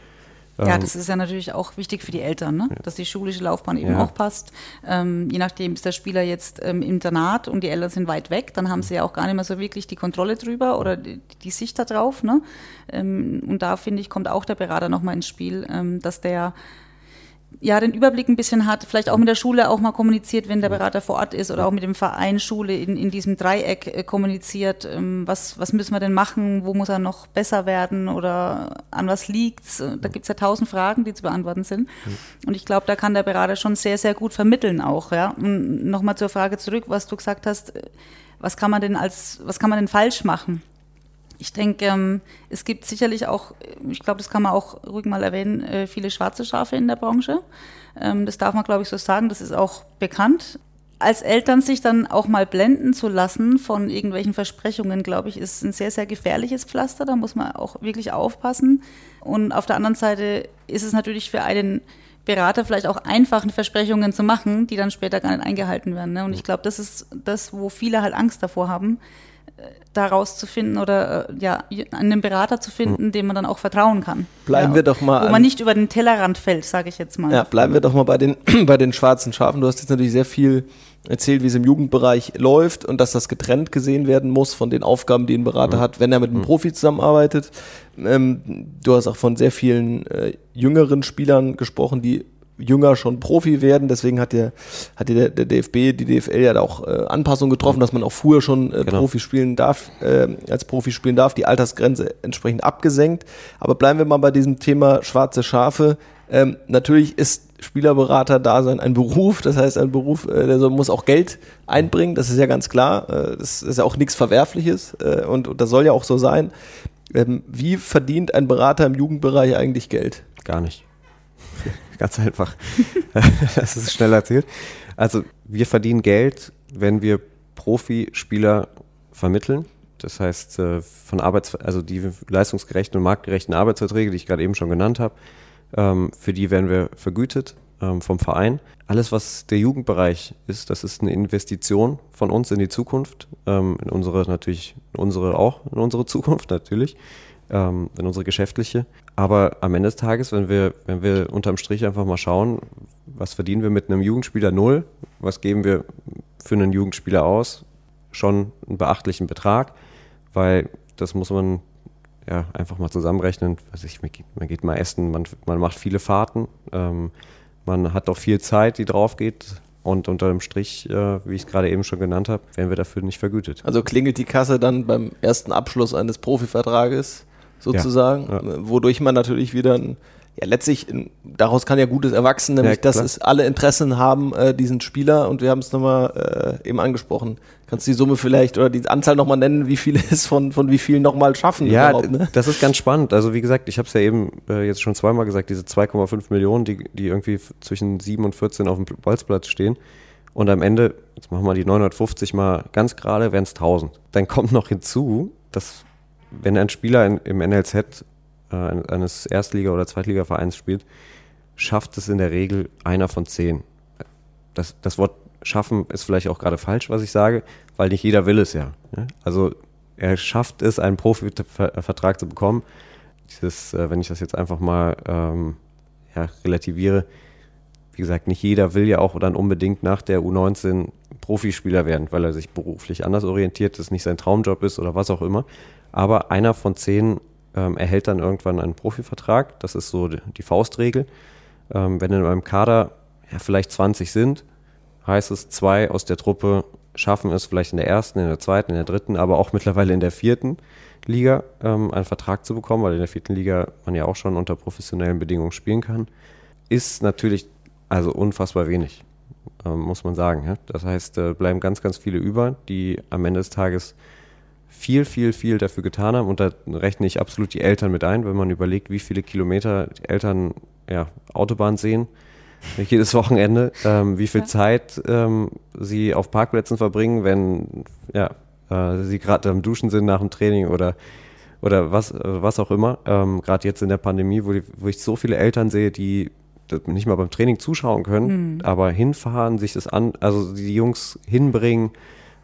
Ja, ähm, das ist ja natürlich auch wichtig für die Eltern, ne? dass die schulische Laufbahn eben ja. auch passt. Ähm, je nachdem ist der Spieler jetzt ähm, im Internat und die Eltern sind weit weg, dann haben sie ja auch gar nicht mehr so wirklich die Kontrolle drüber oder die, die Sicht darauf. Ne? Ähm, und da finde ich, kommt auch der Berater nochmal ins Spiel, ähm, dass der ja, den Überblick ein bisschen hat, vielleicht auch mit der Schule auch mal kommuniziert, wenn der Berater vor Ort ist oder auch mit dem Verein Schule in, in diesem Dreieck äh, kommuniziert, ähm, was, was müssen wir denn machen, wo muss er noch besser werden oder an was liegt's? Da gibt's ja tausend Fragen, die zu beantworten sind. Und ich glaube, da kann der Berater schon sehr, sehr gut vermitteln auch. Ja? Und nochmal zur Frage zurück, was du gesagt hast, äh, was kann man denn als, was kann man denn falsch machen? Ich denke, ähm, es gibt sicherlich auch, ich glaube, das kann man auch ruhig mal erwähnen, äh, viele schwarze Schafe in der Branche. Ähm, das darf man, glaube ich, so sagen. Das ist auch bekannt. Als Eltern sich dann auch mal blenden zu lassen von irgendwelchen Versprechungen, glaube ich, ist ein sehr, sehr gefährliches Pflaster. Da muss man auch wirklich aufpassen. Und auf der anderen Seite ist es natürlich für einen Berater vielleicht auch einfach Versprechungen zu machen, die dann später gar nicht eingehalten werden. Ne? Und ich glaube, das ist das, wo viele halt Angst davor haben, daraus zu finden oder äh, ja, einen Berater zu finden, mhm. dem man dann auch vertrauen kann. Bleiben ja, wir doch mal. Wo man nicht über den Tellerrand fällt, sage ich jetzt mal. Ja, bleiben wir doch mal bei den, bei den schwarzen Schafen. Du hast jetzt natürlich sehr viel erzählt, wie es im Jugendbereich läuft und dass das getrennt gesehen werden muss von den Aufgaben, die ein Berater mhm. hat, wenn er mit einem mhm. Profi zusammenarbeitet. Ähm, du hast auch von sehr vielen äh, jüngeren Spielern gesprochen, die jünger schon Profi werden. Deswegen hat der, hat der, der DFB, die DFL ja auch äh, Anpassungen getroffen, dass man auch früher schon äh, genau. Profi spielen darf, äh, als Profi spielen darf, die Altersgrenze entsprechend abgesenkt. Aber bleiben wir mal bei diesem Thema schwarze Schafe. Ähm, natürlich ist Spielerberater-Dasein ein Beruf, das heißt ein Beruf, äh, der so, muss auch Geld einbringen, das ist ja ganz klar. Äh, das ist ja auch nichts Verwerfliches äh, und, und das soll ja auch so sein. Ähm, wie verdient ein Berater im Jugendbereich eigentlich Geld? Gar nicht. Ganz einfach. das ist schnell erzählt. Also wir verdienen Geld, wenn wir Profispieler vermitteln. Das heißt, äh, von Arbeits also die leistungsgerechten und marktgerechten Arbeitsverträge, die ich gerade eben schon genannt habe, ähm, für die werden wir vergütet ähm, vom Verein. Alles, was der Jugendbereich ist, das ist eine Investition von uns in die Zukunft, ähm, in unsere natürlich, in unsere auch, in unsere Zukunft natürlich ähm, in unsere geschäftliche. Aber am Ende des Tages, wenn wir, wenn wir unterm Strich einfach mal schauen, was verdienen wir mit einem Jugendspieler null, was geben wir für einen Jugendspieler aus, schon einen beachtlichen Betrag, weil das muss man ja einfach mal zusammenrechnen. Also ich, man geht mal essen, man, man macht viele Fahrten, ähm, man hat auch viel Zeit, die drauf geht. Und unter dem Strich, äh, wie ich es gerade eben schon genannt habe, werden wir dafür nicht vergütet. Also klingelt die Kasse dann beim ersten Abschluss eines Profivertrages sozusagen, ja, ja. wodurch man natürlich wieder ein Ja, letztlich, daraus kann ja Gutes erwachsen, nämlich, ja, dass es alle Interessen haben, äh, diesen Spieler, und wir haben es nochmal äh, eben angesprochen. Kannst du die Summe vielleicht oder die Anzahl nochmal nennen, wie viele es von, von wie vielen nochmal schaffen? Ja, ne? das ist ganz spannend. Also wie gesagt, ich habe es ja eben äh, jetzt schon zweimal gesagt, diese 2,5 Millionen, die, die irgendwie zwischen 7 und 14 auf dem Bolzplatz stehen. Und am Ende, jetzt machen wir die 950 mal ganz gerade, wären es 1000. Dann kommt noch hinzu, dass wenn ein Spieler in, im NLZ äh, eines Erstliga- oder Zweitligavereins spielt, schafft es in der Regel einer von zehn. Das, das Wort schaffen ist vielleicht auch gerade falsch, was ich sage, weil nicht jeder will es ja. Also er schafft es, einen Profivertrag zu bekommen. Dieses, äh, wenn ich das jetzt einfach mal ähm, ja, relativiere, wie gesagt, nicht jeder will ja auch dann unbedingt nach der U19 Profispieler werden, weil er sich beruflich anders orientiert, das nicht sein Traumjob ist oder was auch immer. Aber einer von zehn ähm, erhält dann irgendwann einen Profivertrag. Das ist so die, Faustregel. Ähm, wenn in einem Kader ja, vielleicht 20 sind, heißt es, zwei aus der Truppe schaffen es vielleicht in der ersten, in der zweiten, in der dritten, aber auch mittlerweile in der vierten Liga ähm, einen Vertrag zu bekommen, weil in der vierten Liga man ja auch schon unter professionellen Bedingungen spielen kann, ist natürlich also unfassbar wenig, ähm, muss man sagen. Ja? Das heißt, äh, bleiben ganz, ganz viele über, die am Ende des Tages viel, viel, viel dafür getan haben. Und da rechne ich absolut die Eltern mit ein, wenn man überlegt, wie viele Kilometer die Eltern ja, Autobahn sehen, jedes Wochenende, ähm, wie viel ja. Zeit ähm, sie auf Parkplätzen verbringen, wenn ja, äh, sie gerade am Duschen sind nach dem Training oder oder was, äh, was auch immer. Ähm, gerade jetzt in der Pandemie, wo, die, wo ich so viele Eltern sehe, die nicht mal beim Training zuschauen können, mhm. aber hinfahren, sich das an, also die Jungs hinbringen,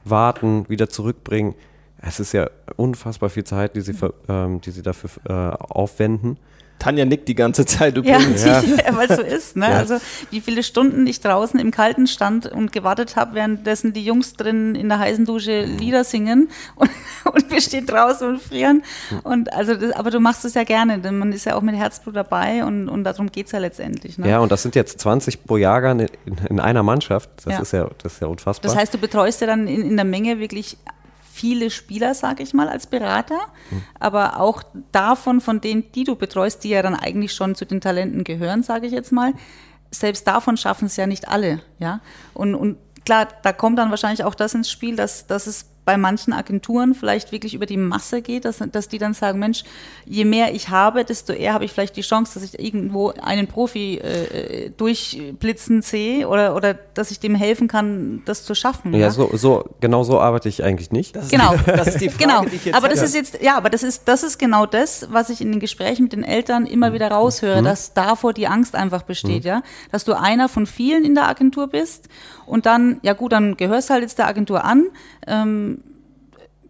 warten, wieder zurückbringen es ist ja unfassbar viel Zeit, die sie, für, ähm, die sie dafür äh, aufwenden. Tanja nickt die ganze Zeit übrigens. Ja, ja. weil es so ist. Ne? Ja. Also wie viele Stunden ich draußen im Kalten stand und gewartet habe, währenddessen die Jungs drin in der heißen Dusche Lieder singen und, und wir stehen draußen und frieren. Und also das, aber du machst es ja gerne, denn man ist ja auch mit Herzblut dabei und, und darum geht es ja letztendlich. Ne? Ja, und das sind jetzt 20 pro Jahrgang in, in einer Mannschaft. Das, ja. Ist ja, das ist ja unfassbar. Das heißt, du betreust ja dann in, in der Menge wirklich viele Spieler, sage ich mal, als Berater, mhm. aber auch davon, von denen, die du betreust, die ja dann eigentlich schon zu den Talenten gehören, sage ich jetzt mal, selbst davon schaffen es ja nicht alle, ja. Und, und klar, da kommt dann wahrscheinlich auch das ins Spiel, dass, dass es bei manchen Agenturen vielleicht wirklich über die Masse geht, dass, dass die dann sagen, Mensch, je mehr ich habe, desto eher habe ich vielleicht die Chance, dass ich irgendwo einen Profi äh, durchblitzen sehe oder, oder dass ich dem helfen kann, das zu schaffen. Ja, ja? So, so, genau so arbeite ich eigentlich nicht. Das genau, ist, das ist die Frage, genau. die ich jetzt Aber das ist jetzt, ja, aber das ist, das ist genau das, was ich in den Gesprächen mit den Eltern immer mhm. wieder raushöre, mhm. dass davor die Angst einfach besteht, mhm. ja, dass du einer von vielen in der Agentur bist und dann, ja gut, dann gehörst halt jetzt der Agentur an. Ähm,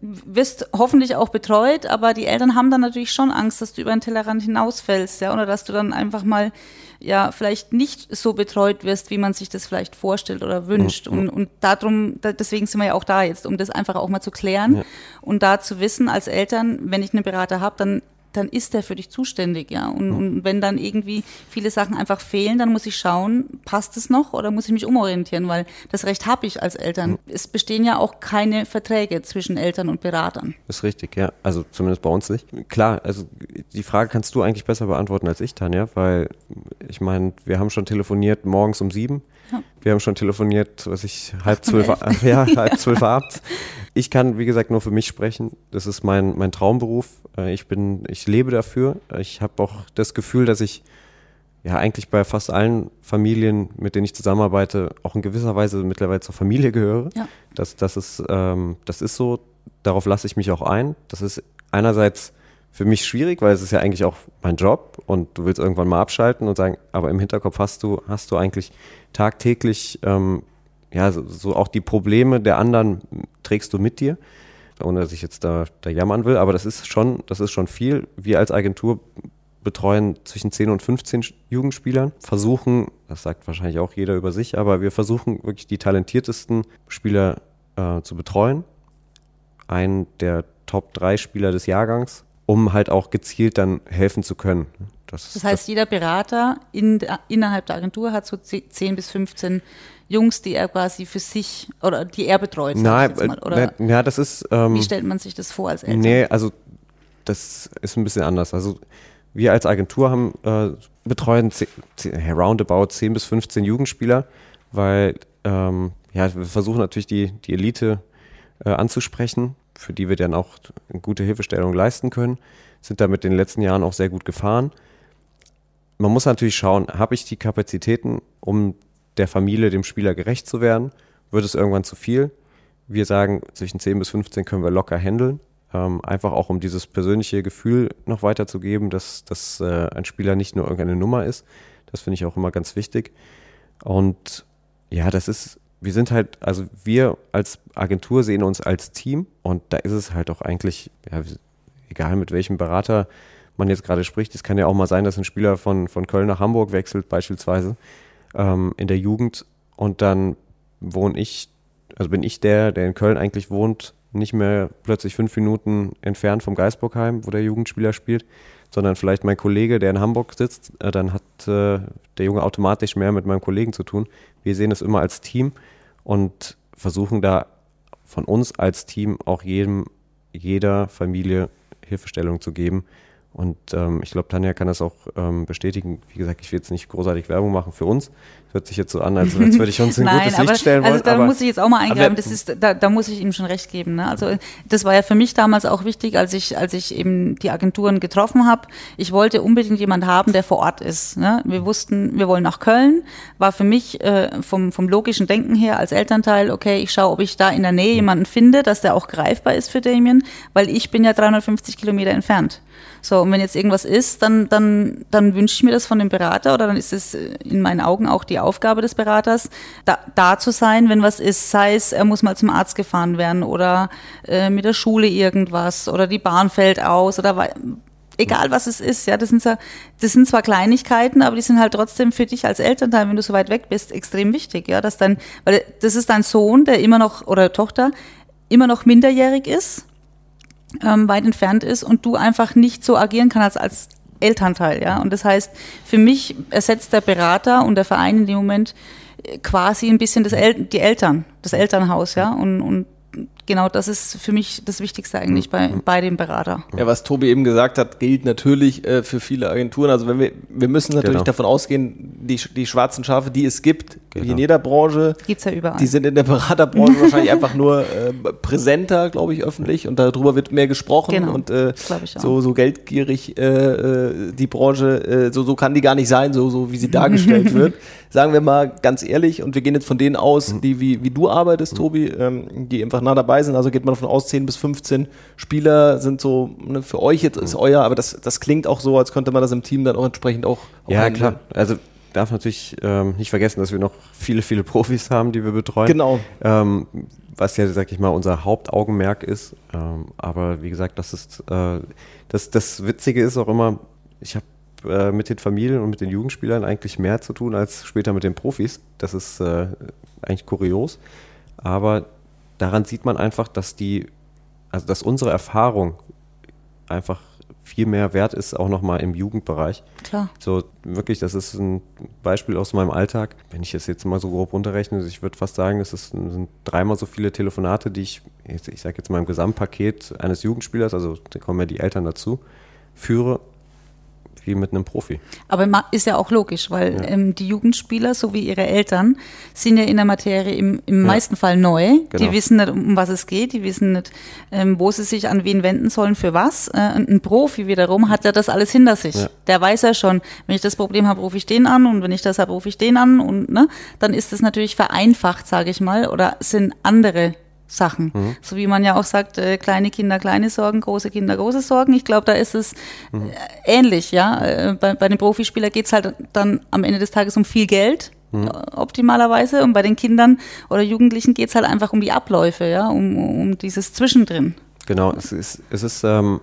wirst hoffentlich auch betreut, aber die Eltern haben dann natürlich schon Angst, dass du über den Tellerrand hinausfällst, ja, oder dass du dann einfach mal ja vielleicht nicht so betreut wirst, wie man sich das vielleicht vorstellt oder wünscht. Mhm. Und, und darum, deswegen sind wir ja auch da jetzt, um das einfach auch mal zu klären ja. und da zu wissen als Eltern, wenn ich einen Berater habe, dann dann ist der für dich zuständig, ja. Und, und, wenn dann irgendwie viele Sachen einfach fehlen, dann muss ich schauen, passt es noch oder muss ich mich umorientieren, weil das Recht habe ich als Eltern. Es bestehen ja auch keine Verträge zwischen Eltern und Beratern. ist richtig, ja. Also zumindest bei uns nicht. Klar, also die Frage kannst du eigentlich besser beantworten als ich, Tanja, weil ich meine, wir haben schon telefoniert morgens um sieben. Ja. Wir haben schon telefoniert, was ich, halb zwölf, ja, halb zwölf abends. Ich kann, wie gesagt, nur für mich sprechen. Das ist mein, mein Traumberuf. Äh, ich bin, ich lebe dafür. Ich habe auch das Gefühl, dass ich ja eigentlich bei fast allen Familien, mit denen ich zusammenarbeite, auch in gewisser Weise mittlerweile zur Familie gehöre. Ja. Das, das, ist, ähm, das ist so. Darauf lasse ich mich auch ein. Das ist einerseits für mich schwierig, weil es ist ja eigentlich auch mein Job und du willst irgendwann mal abschalten und sagen, aber im Hinterkopf hast du, hast du eigentlich tagtäglich ähm, ja, so, so, auch die Probleme der anderen trägst du mit dir, ohne dass ich jetzt da, da jammern will, aber das ist schon, das ist schon viel. Wir als Agentur betreuen zwischen 10 und 15 Jugendspielern, versuchen, das sagt wahrscheinlich auch jeder über sich, aber wir versuchen wirklich die talentiertesten Spieler äh, zu betreuen. Einen der Top 3 Spieler des Jahrgangs um halt auch gezielt dann helfen zu können. Das, das heißt, das jeder Berater in, innerhalb der Agentur hat so 10 bis 15 Jungs, die er quasi für sich oder die er betreut. Nein, oder na, ja, das ist. Ähm, wie stellt man sich das vor als Eltern? Nee, also das ist ein bisschen anders. Also wir als Agentur haben äh, betreuen roundabout 10 bis 15 Jugendspieler, weil ähm, ja, wir versuchen natürlich die, die Elite äh, anzusprechen, für die wir dann auch gute Hilfestellung leisten können, sind damit in den letzten Jahren auch sehr gut gefahren. Man muss natürlich schauen, habe ich die Kapazitäten, um der Familie, dem Spieler gerecht zu werden? Wird es irgendwann zu viel? Wir sagen, zwischen 10 bis 15 können wir locker handeln. Ähm, einfach auch um dieses persönliche Gefühl noch weiterzugeben, dass, dass äh, ein Spieler nicht nur irgendeine Nummer ist. Das finde ich auch immer ganz wichtig. Und ja, das ist, wir sind halt, also wir als Agentur sehen uns als Team und da ist es halt auch eigentlich, ja, egal mit welchem Berater man jetzt gerade spricht, es kann ja auch mal sein, dass ein Spieler von, von Köln nach Hamburg wechselt, beispielsweise ähm, in der Jugend und dann wohne ich, also bin ich der, der in Köln eigentlich wohnt, nicht mehr plötzlich fünf Minuten entfernt vom Geisburgheim, wo der Jugendspieler spielt, sondern vielleicht mein Kollege, der in Hamburg sitzt, äh, dann hat äh, der Junge automatisch mehr mit meinem Kollegen zu tun. Wir sehen es immer als Team und versuchen da von uns als Team auch jedem, jeder Familie Hilfestellung zu geben. Und ähm, ich glaube, Tanja kann das auch ähm, bestätigen. Wie gesagt, ich will jetzt nicht großartig Werbung machen für uns, hört sich jetzt so an, als, als würde ich uns ein Nein, gutes aber, Licht stellen wollen. Also da muss ich jetzt auch mal eingreifen, das ist, da, da muss ich ihm schon recht geben. Ne? Also das war ja für mich damals auch wichtig, als ich, als ich eben die Agenturen getroffen habe. Ich wollte unbedingt jemand haben, der vor Ort ist. Ne? Wir wussten, wir wollen nach Köln, war für mich äh, vom, vom logischen Denken her als Elternteil, okay, ich schaue, ob ich da in der Nähe jemanden finde, dass der auch greifbar ist für Damien, weil ich bin ja 350 Kilometer entfernt. So, und wenn jetzt irgendwas ist, dann, dann, dann wünsche ich mir das von dem Berater oder dann ist es in meinen Augen auch die Aufgabe des Beraters, da, da zu sein, wenn was ist. Sei es, er muss mal zum Arzt gefahren werden oder äh, mit der Schule irgendwas oder die Bahn fällt aus oder egal was es ist, ja, das sind, das sind zwar Kleinigkeiten, aber die sind halt trotzdem für dich als Elternteil, wenn du so weit weg bist, extrem wichtig, ja, dass dein, weil das ist dein Sohn, der immer noch, oder Tochter, immer noch minderjährig ist, ähm, weit entfernt ist und du einfach nicht so agieren kannst als Elternteil, ja. Und das heißt, für mich ersetzt der Berater und der Verein in dem Moment äh, quasi ein bisschen das El die Eltern, das Elternhaus, ja. Und, und genau das ist für mich das Wichtigste eigentlich bei, mhm. bei dem Berater. Ja, was Tobi eben gesagt hat, gilt natürlich äh, für viele Agenturen. Also wenn wir, wir müssen natürlich genau. davon ausgehen, die, die schwarzen Schafe, die es gibt, genau. wie in jeder Branche, gibt's ja überall. die sind in der Beraterbranche wahrscheinlich einfach nur äh, präsenter, glaube ich, öffentlich und darüber wird mehr gesprochen genau. und äh, so, so geldgierig äh, äh, die Branche, äh, so, so kann die gar nicht sein, so, so wie sie dargestellt wird. Sagen wir mal ganz ehrlich, und wir gehen jetzt von denen aus, mhm. die wie, wie du arbeitest, mhm. Tobi, ähm, die einfach nah dabei sind. Also geht man davon aus, 10 bis 15 Spieler sind so, ne, für euch jetzt ist mhm. euer, aber das, das klingt auch so, als könnte man das im Team dann auch entsprechend auch, auch Ja, klar. Also darf natürlich ähm, nicht vergessen, dass wir noch viele, viele Profis haben, die wir betreuen. Genau. Ähm, was ja, sag ich mal, unser Hauptaugenmerk ist. Ähm, aber wie gesagt, das ist äh, das, das Witzige ist auch immer, ich habe äh, mit den Familien und mit den Jugendspielern eigentlich mehr zu tun als später mit den Profis. Das ist äh, eigentlich kurios. Aber daran sieht man einfach, dass die, also dass unsere Erfahrung einfach viel mehr wert ist, auch nochmal im Jugendbereich. Klar. So wirklich, das ist ein Beispiel aus meinem Alltag. Wenn ich es jetzt mal so grob runterrechne, ich würde fast sagen, das ist, sind dreimal so viele Telefonate, die ich, ich sage jetzt mal im Gesamtpaket eines Jugendspielers, also da kommen ja die Eltern dazu, führe, wie mit einem Profi. Aber ist ja auch logisch, weil ja. ähm, die Jugendspieler sowie ihre Eltern sind ja in der Materie im, im ja. meisten Fall neu. Genau. Die wissen nicht, um was es geht, die wissen nicht, ähm, wo sie sich an wen wenden sollen, für was. Äh, ein Profi wiederum hat ja das alles hinter sich. Ja. Der weiß ja schon, wenn ich das Problem habe, rufe ich den an und wenn ich das habe, rufe ich den an und ne, dann ist das natürlich vereinfacht, sage ich mal, oder sind andere Sachen. Mhm. So wie man ja auch sagt, äh, kleine Kinder kleine Sorgen, große Kinder große Sorgen. Ich glaube, da ist es mhm. äh, ähnlich, ja. Äh, bei, bei den Profispielern geht es halt dann am Ende des Tages um viel Geld. Mhm. Optimalerweise und bei den Kindern oder Jugendlichen geht es halt einfach um die Abläufe, ja, um, um dieses Zwischendrin. Genau, es ist, es ist ähm,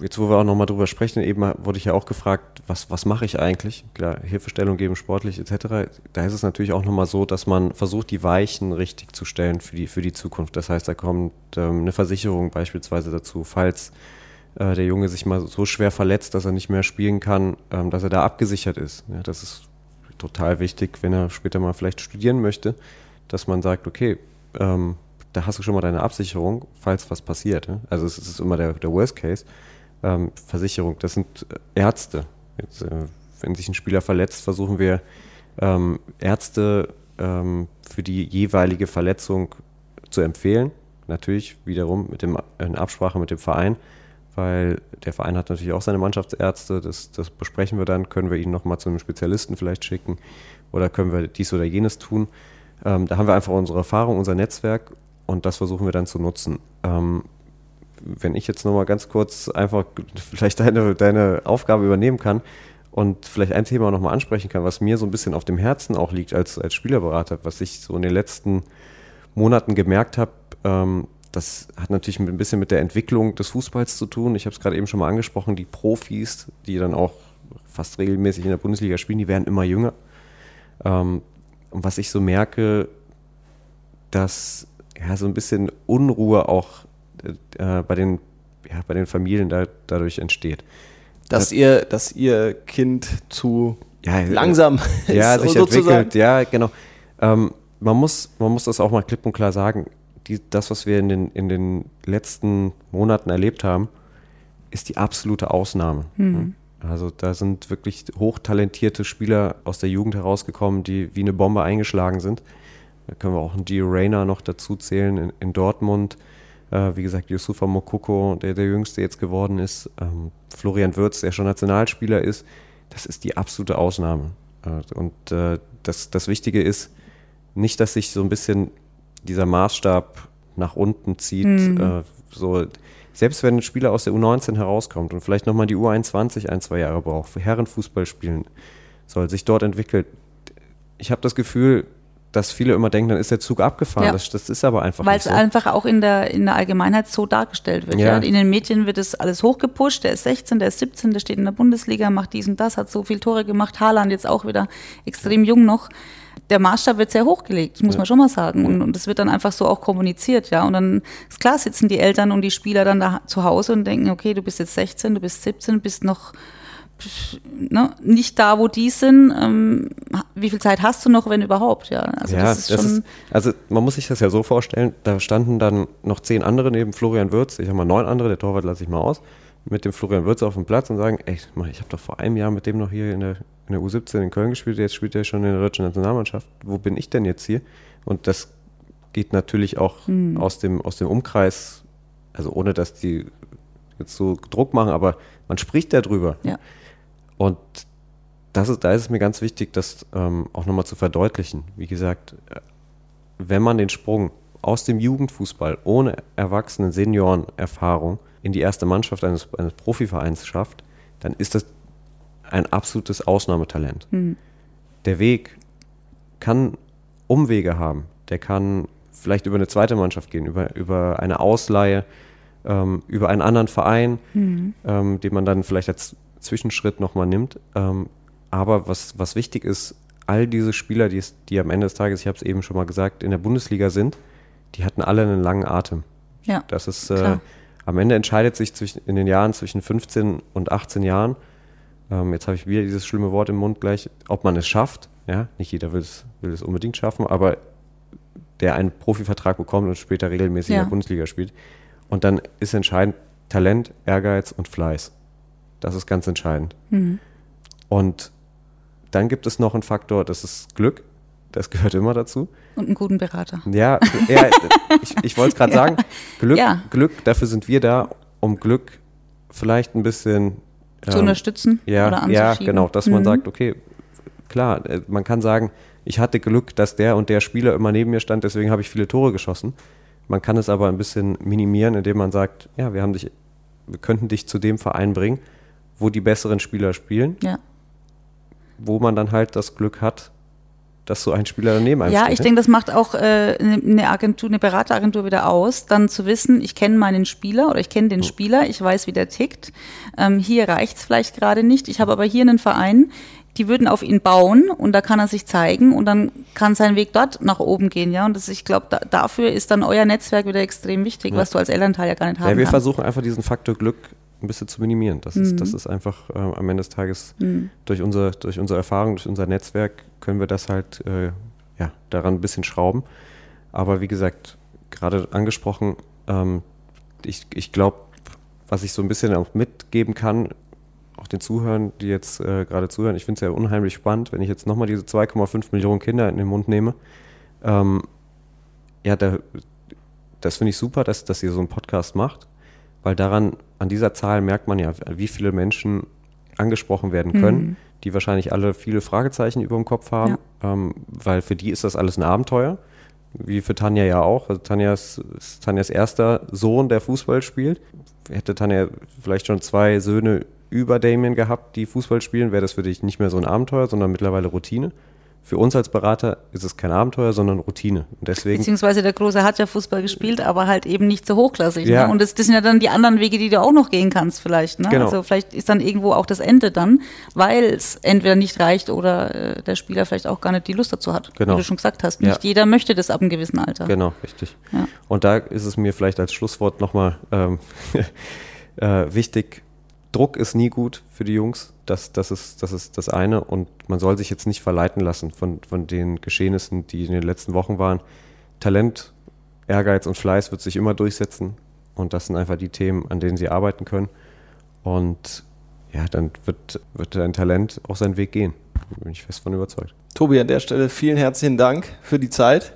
jetzt wo wir auch nochmal drüber sprechen, eben wurde ich ja auch gefragt, was, was mache ich eigentlich? Klar, Hilfestellung geben, sportlich etc. Da ist es natürlich auch nochmal so, dass man versucht, die Weichen richtig zu stellen für die, für die Zukunft. Das heißt, da kommt ähm, eine Versicherung beispielsweise dazu, falls äh, der Junge sich mal so schwer verletzt, dass er nicht mehr spielen kann, ähm, dass er da abgesichert ist. Ja, das ist total wichtig, wenn er später mal vielleicht studieren möchte, dass man sagt, okay, ähm, da hast du schon mal deine Absicherung, falls was passiert. Also es ist immer der, der Worst Case. Ähm, Versicherung, das sind Ärzte. Jetzt, äh, wenn sich ein Spieler verletzt, versuchen wir ähm, Ärzte ähm, für die jeweilige Verletzung zu empfehlen. Natürlich wiederum mit dem, in Absprache mit dem Verein, weil der Verein hat natürlich auch seine Mannschaftsärzte. Das, das besprechen wir dann. Können wir ihn nochmal zu einem Spezialisten vielleicht schicken oder können wir dies oder jenes tun. Ähm, da haben wir einfach unsere Erfahrung, unser Netzwerk und das versuchen wir dann zu nutzen. Ähm, wenn ich jetzt nochmal ganz kurz einfach vielleicht deine, deine Aufgabe übernehmen kann und vielleicht ein Thema nochmal ansprechen kann, was mir so ein bisschen auf dem Herzen auch liegt als, als Spielerberater, was ich so in den letzten Monaten gemerkt habe, ähm, das hat natürlich ein bisschen mit der Entwicklung des Fußballs zu tun. Ich habe es gerade eben schon mal angesprochen, die Profis, die dann auch fast regelmäßig in der Bundesliga spielen, die werden immer jünger. Ähm, und was ich so merke, dass ja, so ein bisschen Unruhe auch äh, bei, den, ja, bei den Familien da, dadurch entsteht. Dass, das, ihr, dass ihr Kind zu ja, langsam ja, ist, sich sozusagen. entwickelt. Ja, genau. Ähm, man, muss, man muss das auch mal klipp und klar sagen. Die, das, was wir in den, in den letzten Monaten erlebt haben, ist die absolute Ausnahme. Mhm. Also da sind wirklich hochtalentierte Spieler aus der Jugend herausgekommen, die wie eine Bombe eingeschlagen sind. Da können wir auch einen Gio Reyna noch dazu zählen in, in Dortmund. Äh, wie gesagt, Yusufa Mokoko, der der Jüngste jetzt geworden ist. Ähm, Florian Würz, der schon Nationalspieler ist. Das ist die absolute Ausnahme. Äh, und äh, das, das Wichtige ist nicht, dass sich so ein bisschen dieser Maßstab nach unten zieht. Mhm. so selbst wenn ein Spieler aus der U19 herauskommt und vielleicht nochmal die U21 ein, zwei Jahre braucht, für Herrenfußball spielen soll, sich dort entwickelt, ich habe das Gefühl, dass viele immer denken, dann ist der Zug abgefahren. Ja. Das, das, ist aber einfach Weil es so. einfach auch in der, in der Allgemeinheit so dargestellt wird. Ja. ja. In den Medien wird es alles hochgepusht. Der ist 16, der ist 17, der steht in der Bundesliga, macht dies und das, hat so viele Tore gemacht. Haaland jetzt auch wieder extrem jung noch der Maßstab wird sehr hochgelegt, muss man schon mal sagen. Und, und das wird dann einfach so auch kommuniziert, ja. Und dann ist klar, sitzen die Eltern und die Spieler dann da zu Hause und denken, okay, du bist jetzt 16, du bist 17, bist noch ne, nicht da, wo die sind. Ähm, wie viel Zeit hast du noch, wenn überhaupt? Ja, also ja, das ist das schon. Ist, also man muss sich das ja so vorstellen, da standen dann noch zehn andere neben Florian Würz, ich habe mal neun andere, der Torwart lasse ich mal aus, mit dem Florian Würz auf dem Platz und sagen, ey, ich habe doch vor einem Jahr mit dem noch hier in der in der U17 in Köln gespielt, jetzt spielt er schon in der deutschen Nationalmannschaft. Wo bin ich denn jetzt hier? Und das geht natürlich auch hm. aus, dem, aus dem Umkreis, also ohne dass die jetzt so Druck machen, aber man spricht darüber. Ja. Und das ist, da ist es mir ganz wichtig, das ähm, auch nochmal zu verdeutlichen. Wie gesagt, wenn man den Sprung aus dem Jugendfußball ohne Erwachsenen, Senioren-Erfahrung in die erste Mannschaft eines, eines Profivereins schafft, dann ist das ein absolutes Ausnahmetalent. Mhm. Der Weg kann Umwege haben. Der kann vielleicht über eine zweite Mannschaft gehen, über, über eine Ausleihe, ähm, über einen anderen Verein, mhm. ähm, den man dann vielleicht als Zwischenschritt nochmal nimmt. Ähm, aber was, was wichtig ist, all diese Spieler, die, die am Ende des Tages, ich habe es eben schon mal gesagt, in der Bundesliga sind, die hatten alle einen langen Atem. Ja, das ist, äh, am Ende entscheidet sich zwischen, in den Jahren zwischen 15 und 18 Jahren, ähm, jetzt habe ich wieder dieses schlimme Wort im Mund gleich, ob man es schafft. Ja, nicht jeder will es, will es unbedingt schaffen, aber der einen Profivertrag bekommt und später regelmäßig ja. in der Bundesliga spielt. Und dann ist entscheidend Talent, Ehrgeiz und Fleiß. Das ist ganz entscheidend. Mhm. Und dann gibt es noch einen Faktor, das ist Glück. Das gehört immer dazu. Und einen guten Berater. Ja, ja ich, ich wollte es gerade ja. sagen. Glück, ja. Glück, dafür sind wir da, um Glück vielleicht ein bisschen zu ähm, unterstützen ja, oder Ja, genau, dass mhm. man sagt, okay, klar, äh, man kann sagen, ich hatte Glück, dass der und der Spieler immer neben mir stand, deswegen habe ich viele Tore geschossen. Man kann es aber ein bisschen minimieren, indem man sagt, ja, wir haben dich, wir könnten dich zu dem Verein bringen, wo die besseren Spieler spielen. Ja. Wo man dann halt das Glück hat, dass so ein Spieler daneben Ja, ich ne? denke, das macht auch äh, eine Agentur, eine Berateragentur wieder aus, dann zu wissen, ich kenne meinen Spieler oder ich kenne den Spieler, ich weiß, wie der tickt. Ähm, hier reicht's vielleicht gerade nicht. Ich habe aber hier einen Verein, die würden auf ihn bauen und da kann er sich zeigen und dann kann sein Weg dort nach oben gehen, ja. Und das, ich glaube, da, dafür ist dann euer Netzwerk wieder extrem wichtig, ja. was du als Elternteil ja gar nicht haben Ja, wir kannst. versuchen einfach diesen Faktor Glück ein bisschen zu minimieren. Das, mhm. ist, das ist einfach äh, am Ende des Tages mhm. durch, unser, durch unsere Erfahrung, durch unser Netzwerk können wir das halt äh, ja, daran ein bisschen schrauben. Aber wie gesagt, gerade angesprochen, ähm, ich, ich glaube, was ich so ein bisschen auch mitgeben kann, auch den Zuhörern, die jetzt äh, gerade zuhören, ich finde es ja unheimlich spannend, wenn ich jetzt nochmal diese 2,5 Millionen Kinder in den Mund nehme. Ähm, ja, da, das finde ich super, dass, dass ihr so einen Podcast macht, weil daran, an dieser Zahl merkt man ja, wie viele Menschen angesprochen werden können, mhm. die wahrscheinlich alle viele Fragezeichen über dem Kopf haben, ja. ähm, weil für die ist das alles ein Abenteuer, wie für Tanja ja auch. Also Tanja ist, ist Tanjas erster Sohn, der Fußball spielt. Hätte Tanja vielleicht schon zwei Söhne über Damien gehabt, die Fußball spielen, wäre das für dich nicht mehr so ein Abenteuer, sondern mittlerweile Routine für uns als Berater ist es kein Abenteuer, sondern Routine. Und deswegen Beziehungsweise der Große hat ja Fußball gespielt, aber halt eben nicht so hochklassig. Ne? Ja. Ne? Und das, das, sind ja dann die anderen Wege, die du auch noch gehen kannst vielleicht. Ne? Genau. Also vielleicht ist dann irgendwo auch das Ende dann, weil es entweder nicht reicht oder äh, der Spieler vielleicht auch gar nicht die Lust dazu hat. Genau. Wie du schon gesagt hast. Nicht ja. jeder möchte das ab einem gewissen Alter. Genau, richtig. Ja. Und da ist es mir vielleicht als Schlusswort nochmal ähm, äh, wichtig, Druck ist nie gut für die Jungs. Das, das, ist, das ist das eine. Und man soll sich jetzt nicht verleiten lassen von, von den Geschehnissen, die in den letzten Wochen waren. Talent, Ehrgeiz und Fleiß wird sich immer durchsetzen. Und das sind einfach die Themen, an denen sie arbeiten können. Und ja, dann wird, wird dein Talent auch seinen Weg gehen. Da bin ich fest von überzeugt. Tobi, an der Stelle vielen herzlichen Dank für die Zeit,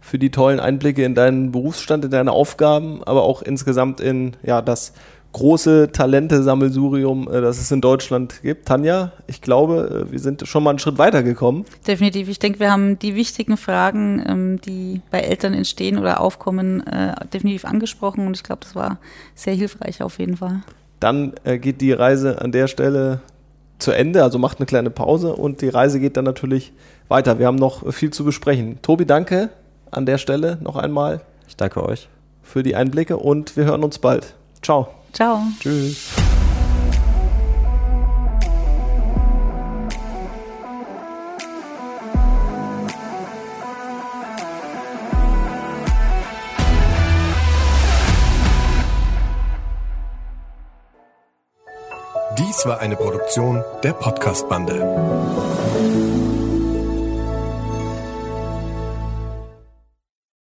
für die tollen Einblicke in deinen Berufsstand, in deine Aufgaben, aber auch insgesamt in ja, das große Talente-Sammelsurium, äh, das es in Deutschland gibt. Tanja, ich glaube, äh, wir sind schon mal einen Schritt weiter gekommen. Definitiv. Ich denke, wir haben die wichtigen Fragen, ähm, die bei Eltern entstehen oder aufkommen, äh, definitiv angesprochen und ich glaube, das war sehr hilfreich auf jeden Fall. Dann geht die Reise an der Stelle zu Ende, also macht eine kleine Pause und die Reise geht dann natürlich weiter. Wir haben noch viel zu besprechen. Tobi, danke an der Stelle noch einmal. Ich danke euch. Für die Einblicke und wir hören uns bald. Ciao. Ciao. Tschüss. Dies war eine Produktion der Podcast-Bande.